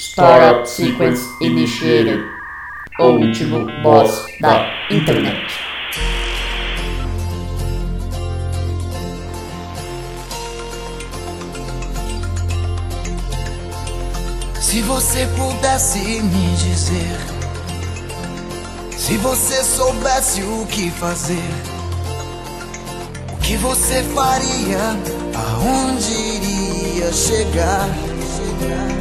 Startup Sequence Initiated. O último boss da internet. Se você pudesse me dizer, se você soubesse o que fazer, o que você faria, aonde iria chegar? Se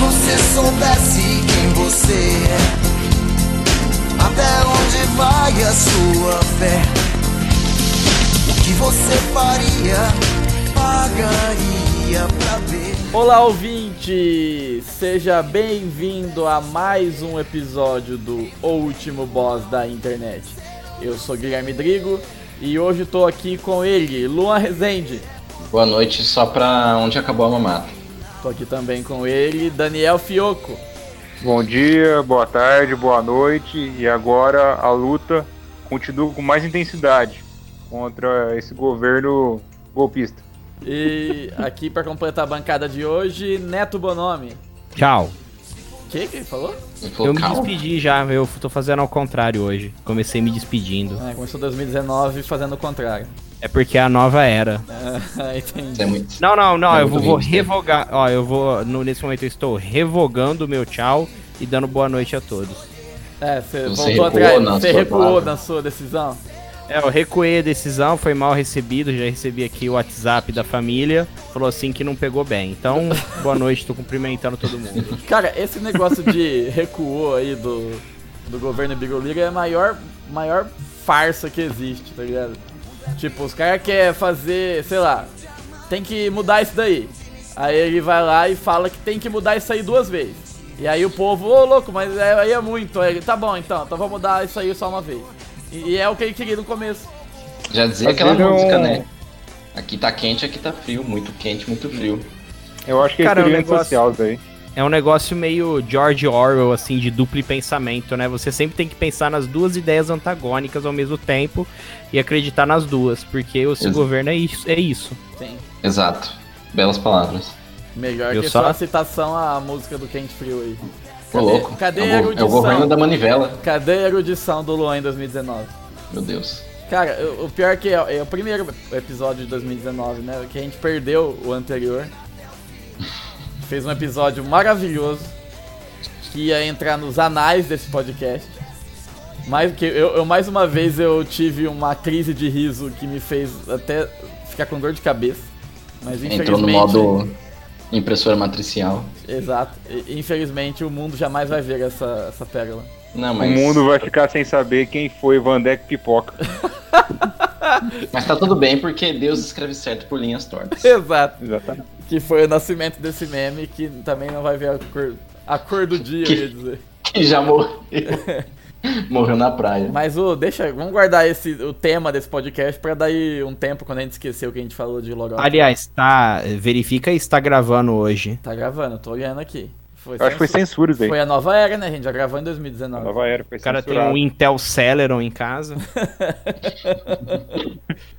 você soubesse quem você é, até onde vai a sua fé, o que você faria, pagaria pra ver. Olá, ouvinte! Seja bem-vindo a mais um episódio do O Último Boss da Internet. Eu sou Guilherme Drigo e hoje estou aqui com ele, Luan Rezende. Boa noite, só pra onde acabou a mamata. Estou aqui também com ele, Daniel Fioco. Bom dia, boa tarde, boa noite. E agora a luta continua com mais intensidade contra esse governo golpista. E aqui para completar a bancada de hoje, Neto Bonomi. Tchau. O que que ele falou? Eu me despedi já, eu tô fazendo ao contrário hoje. Comecei me despedindo. É, começou 2019 fazendo o contrário. É porque é a nova era. É, entendi. É muito... Não, não, não, É eu vou, vou revogar. Ó, eu vou. no- nesse momento eu estou revogando o meu tchau e dando boa noite a todos. É, você Você voltou atrás, você sua recuou palavra. na sua decisão? É, eu recuei a decisão, foi mal recebido, já recebi aqui o WhatsApp da família. Falou assim que não pegou bem. Então, boa noite, tô cumprimentando todo mundo. Cara, esse negócio de recuou aí do, do governo Birolira é a maior, maior farsa que existe, tá ligado? Tipo, os caras querem fazer, sei lá, tem que mudar isso daí. Aí ele vai lá e fala que tem que mudar isso aí duas vezes. E aí o povo, ô louco, mas é- aí é muito. Aí ele, tá bom então, então vou mudar isso aí só uma vez. E, e é o que ele queria no começo. Já dizia Às aquela é um- música, né? Aqui tá quente, aqui tá frio. Muito quente, muito frio. Eu acho que Cara, é é um negócio- social isso aí. É um negócio meio George Orwell, assim, de duplo pensamento, né? Você sempre tem que pensar nas duas ideias antagônicas ao mesmo tempo e acreditar nas duas, porque o seu governo é isso. É isso. Sim. Exato. Belas palavras. Melhor Eu que só- só a citação à música do Quente Frio aí. Ô, louco. cadê é, a o, go- é o erudição? governo da manivela. Cadê a erudição do Luan em 2019? Meu Deus. Cara, o o pior que é, é o primeiro episódio de 2019, né? Que a gente perdeu o anterior. Fez um episódio maravilhoso. Que ia entrar nos anais desse podcast. Mais que eu, eu mais uma vez eu tive uma crise de riso que me fez até ficar com dor de cabeça. Mas Entrou no modo impressora matricial. Exato. Infelizmente o mundo jamais vai ver essa, essa pérola. Não, O mas. mundo vai ficar sem saber quem foi Vandeck Pipoca. Mas tá tudo bem porque Deus escreve certo por linhas tortas. Exato. Exatamente. Que foi o nascimento desse meme que também não vai ver a cor, a cor do dia, eu ia dizer. Que já morreu. Morreu na praia. Mas o deixa, vamos guardar esse o tema desse podcast pra daí um tempo quando a gente esquecer o que a gente falou de logo. Aliás, tá. Verifica se tá gravando hoje. Tá gravando, tô olhando aqui. Foi, Eu acho que foi censura- aí. foi a nova era, né? A gente já gravou em A 2019. nova era, foi O cara tem um Intel Celeron em casa.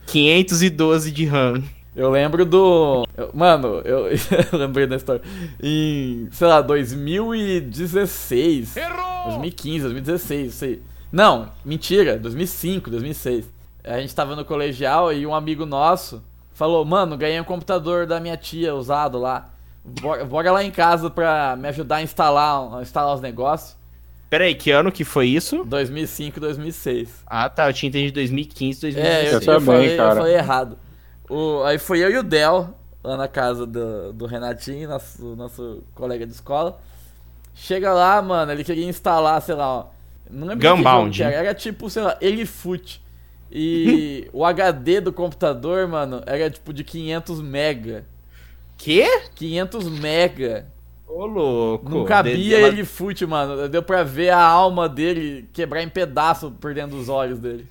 512 de RAM. Eu lembro do. eu- mano, eu, eu lembrei da história. Em, sei lá, 2016. Errou! 2015, 2016, não sei. Não, mentira, 2005, 2006. A gente tava no colegial e um amigo nosso falou: Mano, ganhei um computador da minha tia usado lá. Bora, bora lá em casa pra me ajudar a instalar, a instalar os negócios. Peraí, que ano que foi isso? 2005, 2006. Ah, tá. Eu tinha entendido 2015, É, 2016. eu, Eu eu, também, falei, eu cara. falei errado. O, aí foi eu e o Del, lá na casa do, do Renatinho, nosso, nosso colega de escola. Chega lá, mano, ele queria instalar, sei lá, ó, não lembro Gunbound. que era, era tipo, sei lá, Elifute. E o HD do computador, mano, era tipo de 500 mega. Quê? 500 mega. Ô, louco. Não cabia ela- Elifute, mano. Deu pra ver a alma dele quebrar em pedaço por dentro dos olhos dele.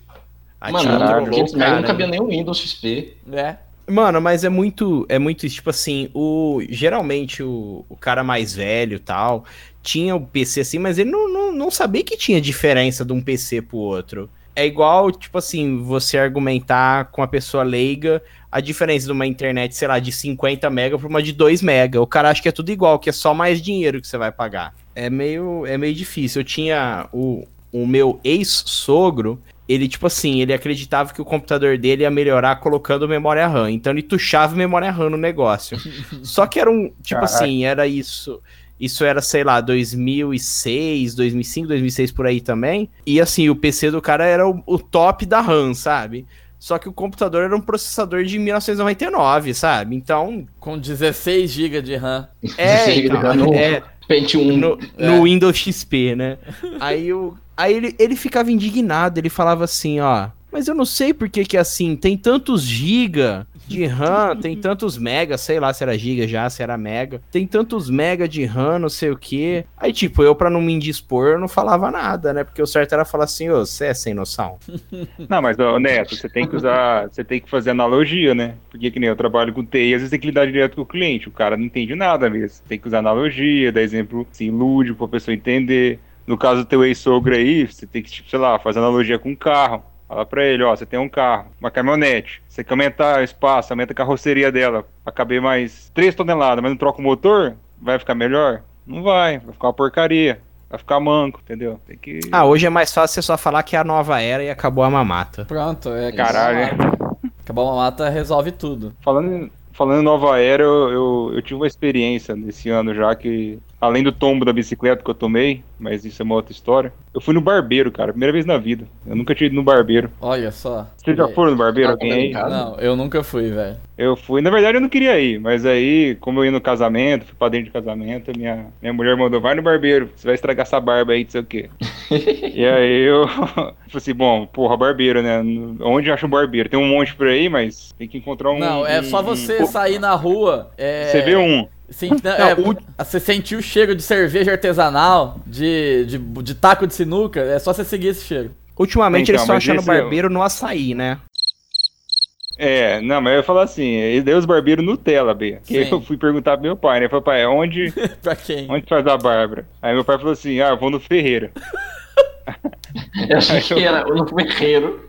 Mano, 500 mega não cabia nem o Windows XP. né? Mano, mas é muito, é muito, tipo assim, o geralmente o, o cara mais velho e tal, tinha o PC assim, mas ele não, não, não sabia que tinha diferença de um PC pro outro. É igual, tipo assim, você argumentar com a pessoa leiga a diferença de uma internet, sei lá, de 50 mega para uma de 2 mega. O cara acha que é tudo igual, que é só mais dinheiro que você vai pagar. É meio, é meio difícil. Eu tinha o, o meu ex-sogro, ele, tipo assim, ele acreditava que o computador dele ia melhorar colocando memória RAM. Então ele tuchava memória RAM no negócio. Só que era um, tipo Caraca. assim, era isso. Isso era, sei lá, 2006, 2005, 2006 por aí também. E assim, o PC do cara era o, o top da RAM, sabe? Só que o computador era um processador de 1999, sabe? Então, Com 16 GB de RAM. é, então, no é, Pentium 1. no, no Windows XP, né? Aí, o, aí ele, ele ficava indignado, ele falava assim, ó. Mas eu não sei por que que é assim, tem tantos giga de RAM, tem tantos mega, sei lá se era giga já, se era mega. Tem tantos mega de RAM, não sei o que. Aí, tipo, eu pra não me indispor, eu não falava nada, né? Porque o certo era falar assim, ô, você é sem noção. Não, mas, ô, Neto, você tem que usar. Você tem que fazer analogia, né? Porque que nem eu trabalho com TI, às vezes tem que lidar direto com o cliente. O cara não entende nada mesmo. Tem que usar analogia, dar exemplo assim, lúdico pra pessoa entender. No caso do teu ex-sogro aí, você tem que, tipo, sei lá, fazer analogia com um carro. Fala pra ele, ó, você tem um carro, uma caminhonete. Você quer aumentar o espaço, aumenta a carroceria dela pra caber mais 3 toneladas, mas não troca o motor, vai ficar melhor? Não vai, vai ficar uma porcaria. Vai ficar manco, entendeu? Tem que. Ah, hoje é mais fácil você só falar que é a nova era e acabou a mamata. Pronto, é Caralho. Acabar uma mata resolve tudo. Falando, em- falando em Nova Era, eu, eu, eu tive uma experiência nesse ano já que, além do tombo da bicicleta que eu tomei, mas isso é uma outra história, eu fui no barbeiro, cara, primeira vez na vida. Eu nunca tinha ido no barbeiro. Olha só. Vocês já foram no barbeiro? Alguém aí? em casa? Não, eu nunca fui, velho. Eu fui, na verdade eu não queria ir, mas aí, como eu ia no casamento, fui pra dentro de casamento, minha, minha mulher mandou, vai no barbeiro, você vai estragar essa barba aí, não sei o quê. e aí eu falei assim, bom, porra, barbeiro, né? Onde acha um barbeiro? Tem um monte por aí, mas tem que encontrar um. Não, é um- só um- você sair na rua. É, Você vê um. Sim, não, é, Você sentir o cheiro de cerveja artesanal, de, de, de taco de sinuca, é só você seguir esse cheiro. Ultimamente Então, eles estão achando é o- barbeiro no açaí, né? É, não, mas eu ia falar assim, ele deu os barbeiros Nutella, B. Que eu fui perguntar pro meu pai, né? Falei, pai, onde, pra quem? onde faz a Bárbara? Aí meu pai falou assim, ah, eu vou no Ferreira. Eu achei que era no Ferreiro.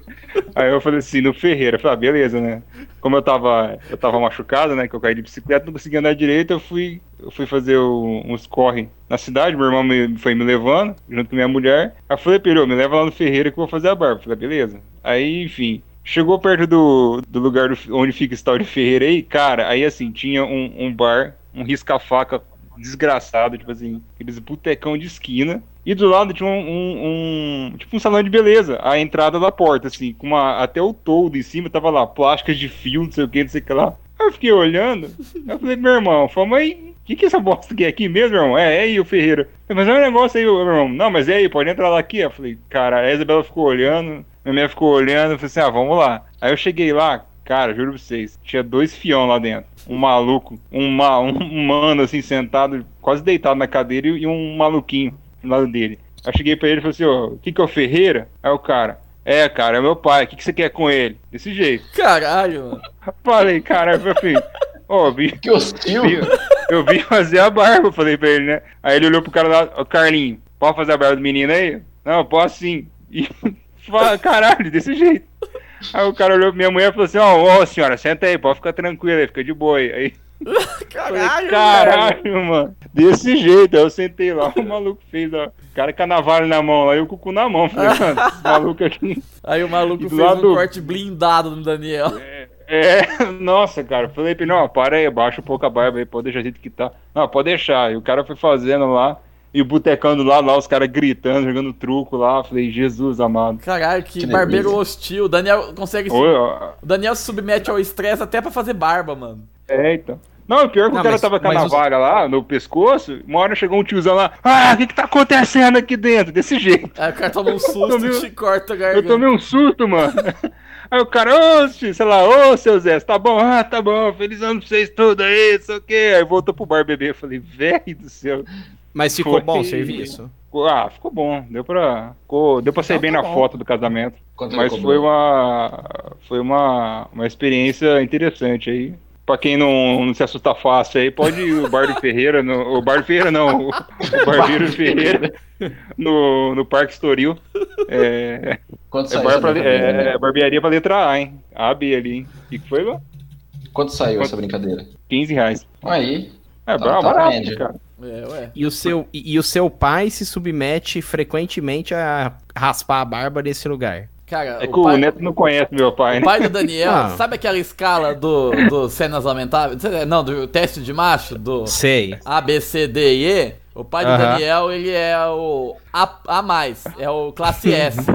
Aí eu falei assim, no Ferreira. Eu falei, ah, beleza, né? Como eu tava, eu tava machucado, né? Que eu caí de bicicleta, não conseguia andar direito, eu fui, eu fui fazer o- uns corre na cidade, meu irmão me, foi me levando, junto com minha mulher. Aí eu falei, Pedro, me leva lá no Ferreira que eu vou fazer a barba. Eu falei, beleza. Aí, enfim, chegou perto do, do lugar do- onde fica esse tal de Ferreira aí, cara, aí assim, tinha um, um bar, um risca-faca desgraçado, tipo assim, aqueles botecão de esquina. E do lado tinha um, um- um- tipo um salão de beleza, a entrada da porta, assim, com uma, até o toldo em cima, tava lá, plásticas de fio, não sei o que, não sei o que lá. Aí eu fiquei olhando, eu falei, meu irmão, falei, mas o que, que essa bosta aqui? É aqui mesmo, irmão? É, é aí o Ferreira. Mas é um negócio aí, meu irmão. Não, mas é aí, pode entrar lá aqui. Eu falei, cara, a Isabela ficou olhando, minha mulher ficou olhando, eu falei assim, ah, vamos lá. Aí eu cheguei lá, cara, juro pra vocês, tinha dois fião lá dentro. Um maluco, um, ma- um mano assim, sentado, quase deitado na cadeira, e um maluquinho do lado dele. Aí eu cheguei pra ele e falei assim, ó, o que que é o Ferreira? Aí o cara, é, cara, é meu pai, o que que você quer com ele? Desse jeito. Caralho, mano. Falei, cara, eu falei, ó, vi, Que hostil. vi- eu vim fazer a barba, eu falei pra ele, né? Aí ele olhou pro cara lá, ô Carlinho, pode fazer a barba do menino aí? Não, posso sim. E fala, caralho, desse jeito. Aí o cara olhou pra minha mulher e falou assim, ó, ô senhora, senta aí, pode ficar tranquila aí, fica de boa aí. Aí eu falei, Caralho, velho. caralho, mano. Desse jeito, aí eu sentei lá, o maluco fez, ó. O cara com a navalha na mão lá e o cucu na mão. Falei, mano, esse maluco aqui. Aí o maluco fez lado- um corte blindado no Daniel. É, nossa, cara. Falei pra ele, não, para aí, baixa um pouco a barba aí, pode deixar do jeito que tá. Não, pode deixar. E o cara foi fazendo lá, e o botecando lá, lá, os caras gritando, jogando truco lá. Falei, Jesus amado. Caralho, que, Que barbeiro delícia. hostil. O Daniel consegue. se- Oi, ó. O Daniel se submete ao estresse até pra fazer barba, mano. É, então. Não, pior é que Não, o cara mas- tava com a mas os- navalha lá no pescoço, uma hora chegou um tiozão lá, ah, o que que tá acontecendo aqui dentro? Desse jeito. Aí o cara toma um susto tomei- e te corta a Eu garganta. tomei um susto, mano. Aí o cara, ô, tio, sei lá, ô, seu Zé, tá bom? Ah, tá bom, feliz ano pra vocês tudo aí, não sei o quê. Aí voltou pro bar beber. Eu falei, velho do céu. Mas ficou Foi- bom o serviço? Ah, ficou bom. Deu pra, ficou- deu pra sair bem tá na bom. foto do casamento. Quanto Mas foi uma, foi uma, uma experiência interessante aí. Pra quem não, não se assusta fácil aí, pode ir o Bar do Ferreira, no, o Bar do Ferreira não, o, o Barbeiro Ferreira no, no Parque Estoril. É, Quanto é, saiu bar pra, é, é barbearia pra letra A, hein? A, B ali, hein? O que foi, lá? Quanto saiu Quanto- essa brincadeira? 15 reais. Aí, É, Tá- tá barato, média. cara. É, ué. E o, seu, e, e o seu pai se submete frequentemente a raspar a barba nesse lugar. Cara, É que o o pai, Neto não conhece meu pai, o né? pai do Daniel, Ah. sabe aquela escala do, do cenas lamentáveis? Não, do teste de macho, do Sei. A, B, C, D e E? O pai do Aham. Daniel, ele é o A, a mais, é o classe S.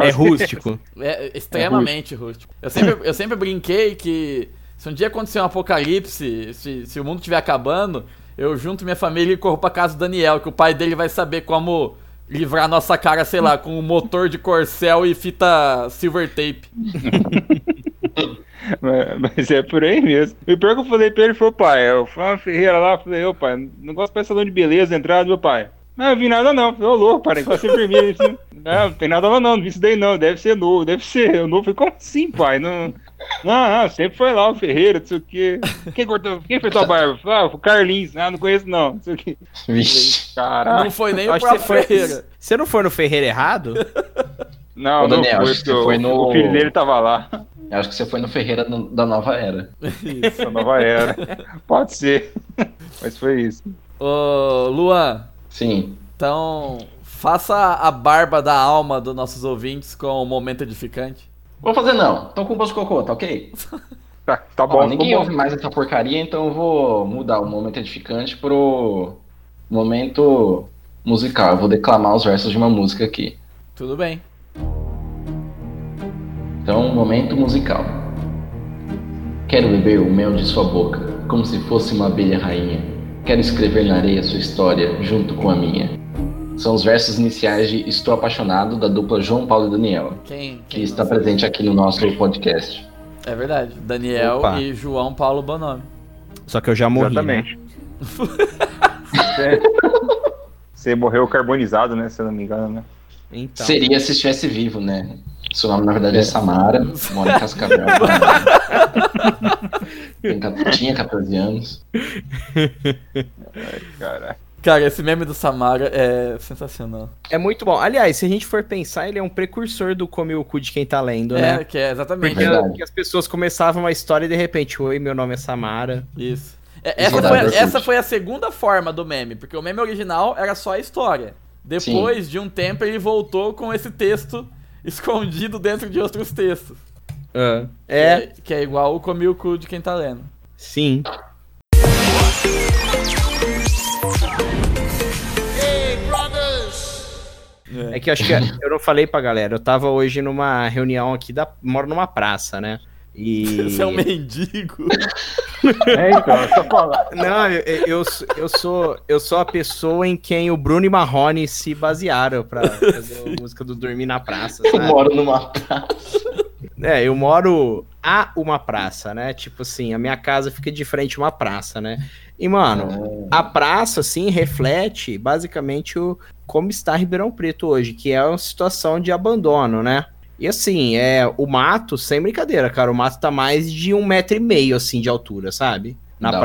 É rústico. É extremamente rústico. Eu sempre, eu sempre brinquei que se um dia acontecer um apocalipse, se, se o mundo estiver acabando, eu junto minha família e corro pra casa do Daniel, que o pai dele vai saber como livrar nossa cara, sei lá, com um motor de corcel e fita silver tape. Mas- é por aí mesmo. E pior que eu falei pra ele foi, pai, eu fui uma Ferreira lá, falei, ô pai, negócio pra salão de beleza, entrada, meu pai. Não, eu vi nada não. Falei, ô louco, pai, negócio vermelho assim. Não, não tem nada lá não, não vi isso daí não, deve ser novo, deve ser. O novo, falei, como assim, pai? Não, não, não, sempre foi lá o Ferreira, não sei o quê. Quem cortou, quem fez tua barba? Ah, o Carlinhos, ah, não conheço não, não sei o quê. vixe. Caralho. Não foi nem o acho que próprio você foi. Ferreira. Você não foi no Ferreira errado? Não, Ô, não Daniel, foi, acho que porque você foi o- no- o filho dele tava lá, Eu acho que você foi no Ferreira no- da nova era. essa nova era. Pode ser. Mas foi isso. Ô, Luan, Sim. então faça a barba da alma dos nossos ouvintes com o momento edificante. Vou fazer não. Tô com o bolso cocô, tá ok? Tá, tá Ó, bom, ninguém ficou ouve bom. mais essa porcaria, então eu vou mudar o momento edificante pro momento musical. Eu vou declamar os versos de uma música aqui. Tudo bem. Então, momento musical. Quero beber o mel de sua boca, como se fosse uma abelha rainha. Quero escrever na areia sua história, junto com a minha. São os versos iniciais de Estou Apaixonado, da dupla João Paulo e Daniel, Quem, que quem está não presente aqui no nosso podcast. É verdade. Daniel Opa. e João Paulo Bonome. Só que eu já morri. Né? Exatamente. Você- Você morreu carbonizado, né? Se eu não me engano, né? Então. Seria se estivesse vivo, né? Seu nome, na verdade, é Samara, mora em Cascavel. Tem Tinha 14 anos. Cara. Cara, esse meme do Samara é sensacional. É muito bom. Aliás, se a gente for pensar, ele é um precursor do Come o Cu de quem tá lendo, É, né? que é exatamente Porque, Verdade. porque as pessoas começavam a história e de repente, oi, meu nome é Samara. isso. É, essa, Verdade, foi, essa foi a segunda forma do meme, porque o meme original era só a história. Depois de um tempo ele voltou com esse texto escondido dentro de outros textos. É. Que é, que é igual o comi o cu de quem tá lendo. Sim. É que eu acho que eu não falei pra galera. Eu tava hoje numa reunião aqui da. Moro numa praça, né? E. Você é um mendigo. É, então, eu só falar. Não, eu, eu, eu sou eu sou a pessoa em quem o Bruno e Marrone se basearam pra fazer a música do Dormir na Praça, Eu sabe? moro numa praça. É, eu moro a uma praça, né? Tipo assim, a minha casa fica de frente a uma praça, né? E, mano, a praça, assim, reflete basicamente o como está Ribeirão Preto hoje, que é uma situação de abandono, né? E assim, é o mato, sem brincadeira, cara, o mato tá mais de um metro e meio, assim, de altura, sabe? Na Da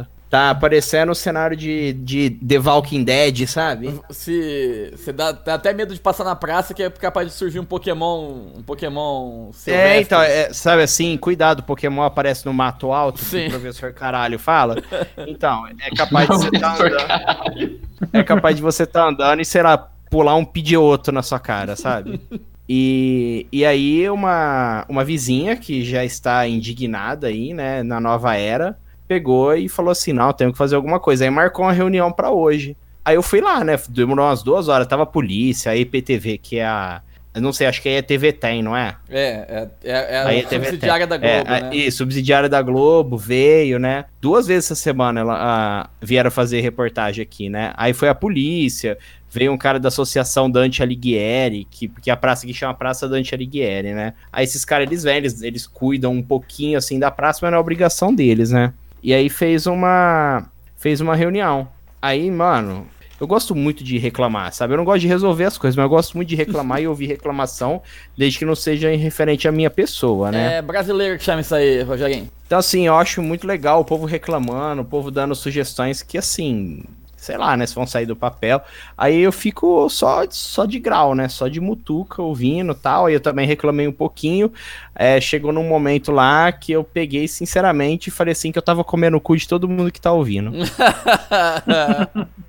hora. Tá parecendo o cenário de, de The Walking Dead, sabe? Se você dá, dá até medo de passar na praça, que é capaz de surgir um Pokémon. Um Pokémon É, silvestre. então, é, sabe assim, cuidado, Pokémon aparece no mato alto, que Sim. o professor caralho fala. Então, é capaz de você tá Professor andando. É capaz de você tá andando e, sei lá, pular um pidioto na sua cara, sabe? E, e aí, uma, uma vizinha que já está indignada aí, né, na nova era, pegou e falou assim: não, tenho que fazer alguma coisa. Aí marcou uma reunião pra hoje. Aí eu fui lá, né? Demorou umas duas horas, tava a polícia, a EPTV, que é a. Eu não sei, acho que é TV Tem, não é? É, é, é, é a a subsidiária da Globo, É, a- né? E subsidiária da Globo veio, né? Duas vezes essa semana ela a, vieram fazer reportagem aqui, né? Aí foi a polícia, veio um cara da Associação Dante Alighieri, que, que é a praça que chama Praça Dante Alighieri, né? Aí esses caras, eles vêm, eles, eles cuidam um pouquinho, assim, da praça, mas não é obrigação deles, né? E aí fez uma, fez uma reunião. Aí, mano, Eu gosto muito de reclamar, sabe? Eu não gosto de resolver as coisas, mas eu gosto muito de reclamar e ouvir reclamação, desde que não seja em referente à minha pessoa, né? É brasileiro que chama isso aí, Rogerinho. Então, assim, eu acho muito legal o povo reclamando, o povo dando sugestões que, assim, sei lá, né, se vão sair do papel. Aí eu fico só, só de grau, né, só de mutuca ouvindo tal. Aí eu também reclamei um pouquinho. É, chegou num momento lá que eu peguei, sinceramente, e falei assim que eu tava comendo o cu de todo mundo que tá ouvindo.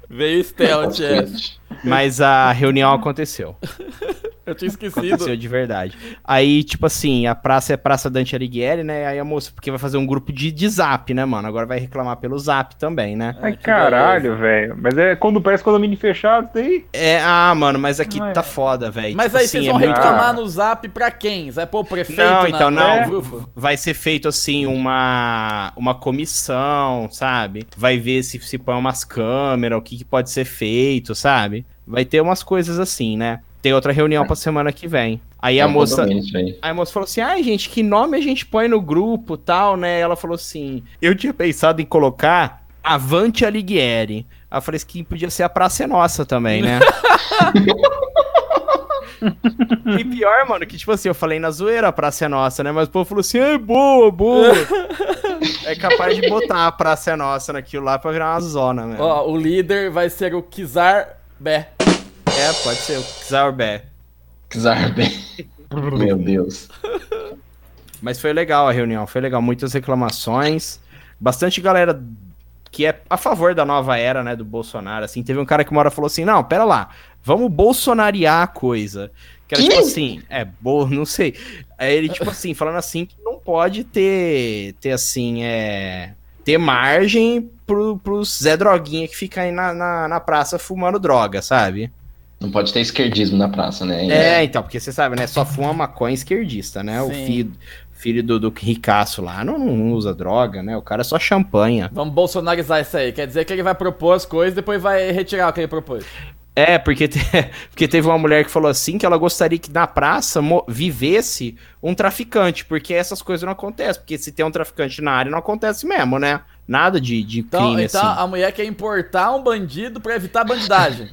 Veio stealth, é. Mas a reunião aconteceu. Eu tinha esquecido. Aconteceu de verdade. Aí, tipo assim, a praça é Praça Dante Alighieri, né? Aí a moça, porque vai fazer um grupo de, de zap, né, mano? Agora vai reclamar pelo zap também, né? Ai, que caralho, velho. Mas é quando parece condomínio fechado, daí. É, ah, mano, mas aqui é. tá foda, velho. Mas Tipo aí assim, vocês é vão muito- reclamar no zap pra quem? Vai pôr o prefeito Não, na- então no não. grupo? Vai ser feito assim uma uma comissão, sabe? Vai ver se se põe umas câmeras, o que, que pode ser feito, sabe? Vai ter umas coisas assim, né? Tem outra reunião pra semana que vem. Aí É a moça, aí. Aí a moça falou assim: ai, gente, que nome a gente põe no grupo tal, né? Ela falou assim: eu tinha pensado em colocar Avante Alighieri. Aí eu falei que podia ser a Praça é Nossa também, né? e pior, mano, que tipo assim, eu falei na zoeira a Praça é Nossa, né? Mas o povo falou assim: é boa, boa. é capaz de botar a Praça é Nossa naquilo lá pra virar uma zona, né? Ó, o líder vai ser o Kizar Bé. É, pode ser o Xarbé. Zarbe. Meu Deus. Mas foi legal a reunião, foi legal. Muitas reclamações, bastante galera que é a favor da nova era, né, do Bolsonaro, assim. Teve um cara que uma hora falou assim, não, pera lá, vamos bolsonariar a coisa. Que era tipo assim, é, bo, não sei. Aí ele, tipo assim, falando assim, que não pode ter, ter assim, é... Ter margem pro, pros Zé Droguinha que fica aí na, na, na praça fumando droga, sabe? Não pode ter esquerdismo na praça, né? É, então, porque você sabe, né? Só fuma maconha esquerdista, né? O Sim. filho, filho do, do ricaço lá não, não usa droga, né? O cara é só champanha. Vamos bolsonarizar isso aí. Quer dizer que ele vai propor as coisas e depois vai retirar o que ele propôs. É, porque, te- porque teve uma mulher que falou assim que ela gostaria que na praça mo- vivesse um traficante, porque essas coisas não acontecem. Porque se tem um traficante na área, não acontece mesmo, né? Nada de, de Então, crime então assim. a mulher quer importar um bandido pra evitar bandidagem.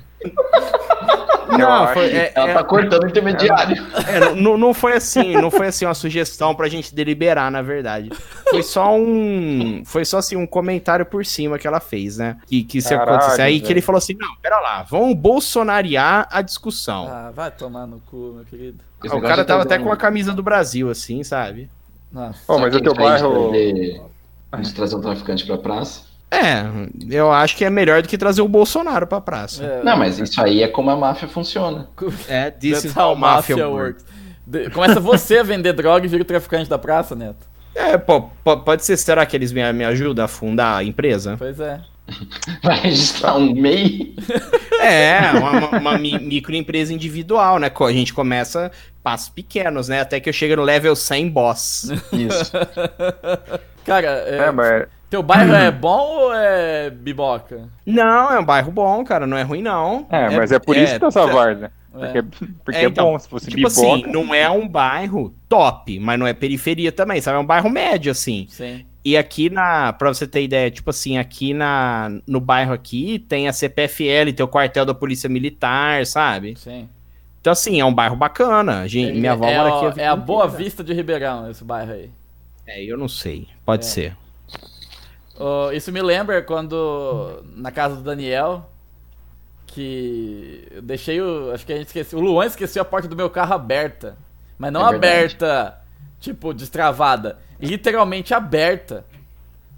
Não, foi, é- Ela é- tá cortando o intermediário. É, não- não, foi assim, não foi assim uma sugestão pra gente deliberar, na verdade. Foi só um, foi só assim um comentário por cima que ela fez, né? Que que se Caralho, acontecesse aí que ele falou assim: "Não, pera lá, vamos bolsonariar a discussão". Ah, vai tomar no cu, meu querido. Esse o cara de tava até com a camisa do Brasil assim, sabe? Nossa. Pô, mas o teu bairro. trazer- De trazer um traficante pra praça. É, eu acho que é melhor do que trazer o Bolsonaro pra praça. É, Não, mas isso aí é como a máfia funciona. É, this That's is how how mafia works. works. Começa você a vender droga e vira o traficante da praça, Neto. É, pode ser, será que eles me, me ajudam a fundar a empresa? Pois é. Vai registrar um MEI. É, uma, uma- uma mi- microempresa individual, né? A gente começa passos pequenos, né? Até que eu chego no level 100 boss. Isso. Cara, é, É, mas teu bairro é bom ou é biboca? Não, é um bairro bom, cara, não é ruim, não. É, mas é por isso que tá essa várzea. É. Porque, porque É, é, então, bom, se fosse Tipo biboca. assim, não é um bairro top, mas não é periferia também, sabe? É um bairro médio, assim. Sim. E aqui na, pra você ter ideia, tipo assim, aqui na, no bairro aqui tem a CPFL, tem o quartel da Polícia Militar, sabe? Sim. Então assim, é um bairro bacana. Gente, minha avó é, mora aqui. vida é a Boa. Vista de Ribeirão, esse bairro aí. É, eu não sei, pode É. ser. Ô, isso me lembra quando na casa do Daniel que eu deixei o, acho que a gente esqueceu, o Luan esqueceu a porta do meu carro aberta, mas não É aberta, tipo destravada, literalmente aberta.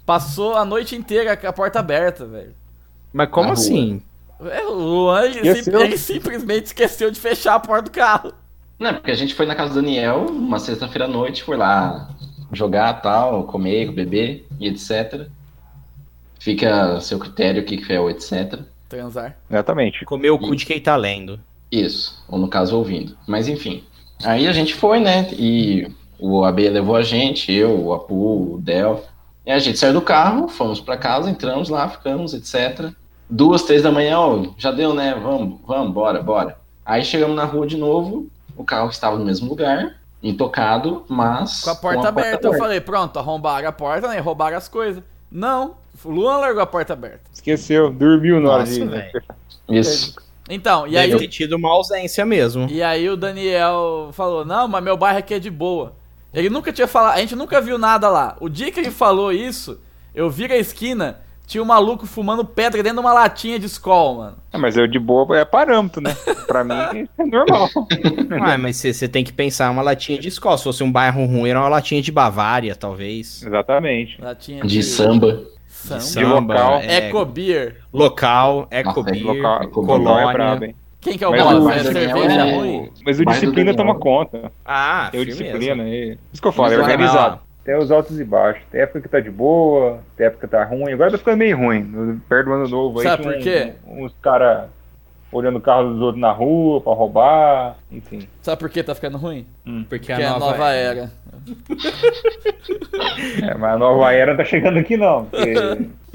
Passou a noite inteira com a porta aberta, velho. Mas como Na rua. assim? É, o Luan ele, sim- ele simplesmente esqueceu de fechar a porta do carro. Não, porque a gente foi na casa do Daniel, uma sexta-feira à noite, foi lá jogar tal, comer, beber e etc. Fica a seu critério o que que é o etc. Transar. Exatamente. Comer o cu de quem tá lendo. Isso, ou no caso ouvindo. Mas enfim. Aí a gente foi, né? E o AB levou a gente, eu, o Apu, o Del. E a gente saiu do carro, fomos pra casa, entramos lá, ficamos, etc. Duas, três da manhã, ó, já deu, né? Vamos, vamos, bora, bora. Aí chegamos na rua de novo, o carro estava no mesmo lugar, intocado, mas. Com a porta aberta, eu falei, pronto, arrombaram a porta, né? Roubaram as coisas. Não, o Luan largou a porta aberta. Esqueceu, dormiu na hora de. velho. Isso. Então, e aí, Deve ter tido uma ausência mesmo. e aí o Daniel falou, não, mas meu bairro aqui é de boa. Ele nunca tinha falado, a gente nunca viu nada lá. O dia que ele falou isso, eu vi a esquina, tinha um maluco fumando pedra dentro de uma latinha de escola, mano. É, mas eu de boa é parâmetro, né? Pra mim é normal. Ah, mas você tem que pensar uma latinha de escola. Se fosse um bairro ruim, era uma latinha de Bavária, talvez. Exatamente. Latinha De samba. Samba. local. é, Eco Beer. local, Nossa, Ecobir, Local, Eco- local é colônia. brabo, hein? Quem que é o o É cerveja é- ruim? Mas o disciplina toma conta. Ah, Tem o firmeza. disciplina aí. Isso que eu falo, é organizado. Tem os altos e baixos. Tem época que tá de boa, tem época que tá ruim. Agora tá ficando meio ruim. Perto do ano novo aí. Sabe por quê? um- uns caras olhando o carro dos outros na rua pra roubar. Enfim. Sabe por que tá ficando ruim? Porque Porque é a nova era. É, mas a nova era não tá chegando aqui não. Porque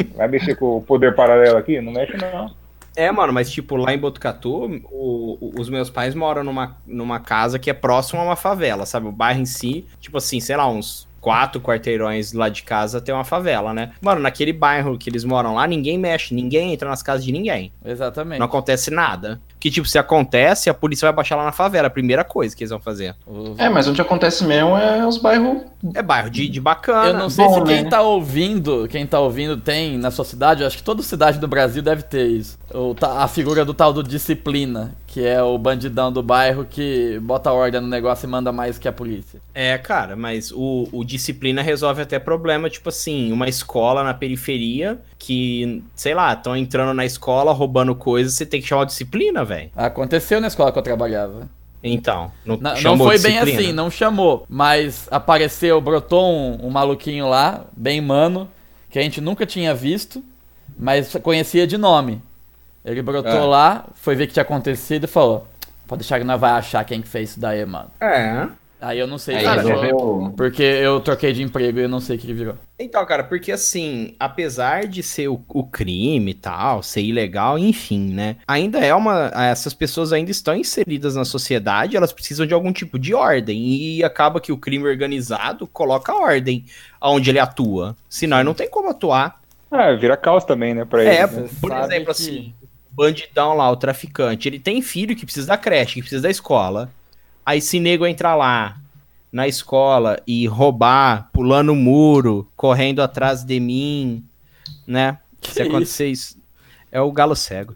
vai mexer com o poder paralelo aqui? Não mexe não. É, mano, mas tipo, lá em Botucatu, o- o- os meus pais moram numa, numa casa que é próximo a uma favela, sabe? O bairro em si, tipo assim, sei lá, uns quatro quarteirões lá de casa tem uma favela, né? Mano, naquele bairro que eles moram lá, ninguém mexe, ninguém entra nas casas de ninguém. Exatamente. Não acontece nada. Que, tipo, se acontece, a polícia vai baixar lá na favela. A primeira coisa que eles vão fazer. É, mas onde acontece mesmo é os bairros. É bairro de, de bacana. Eu não sei Bom, se quem né? tá ouvindo, quem tá ouvindo tem na sua cidade, eu acho que toda cidade do Brasil deve ter isso. A figura do tal do disciplina, que é o bandidão do bairro que bota ordem no negócio e manda mais que a polícia. É, cara, mas o, o disciplina resolve até problema, tipo assim, uma escola na periferia que, sei lá, estão entrando na escola roubando coisas, você tem que chamar disciplina, velho. Aconteceu na escola que eu trabalhava. Então, não, Não, chamou foi bem disciplina? assim, não chamou. Mas apareceu, brotou um, um maluquinho lá, bem mano, que a gente nunca tinha visto, mas conhecia de nome. Ele brotou É. lá, foi ver o que tinha acontecido e falou: Pode deixar que nós vai achar quem que fez isso daí, mano. É. Aí eu não sei se ele resolveu. Porque eu troquei de emprego e eu não sei o que ele virou. Então, cara, porque assim, apesar de ser o, o crime e tal, ser ilegal, enfim, né? Ainda é uma. Essas pessoas ainda estão inseridas na sociedade, elas precisam de algum tipo de ordem. E acaba que o crime organizado coloca ordem aonde ele atua. Senão não tem como atuar. Ah, vira caos também, né? Pra É, eles, né? por sabe exemplo, que- assim, bandidão lá, o traficante, ele tem filho que precisa da creche, que precisa da escola. Aí se nego entrar lá na escola e roubar, pulando o muro, correndo atrás de mim, né? Que se acontecer isso, é o galo cego.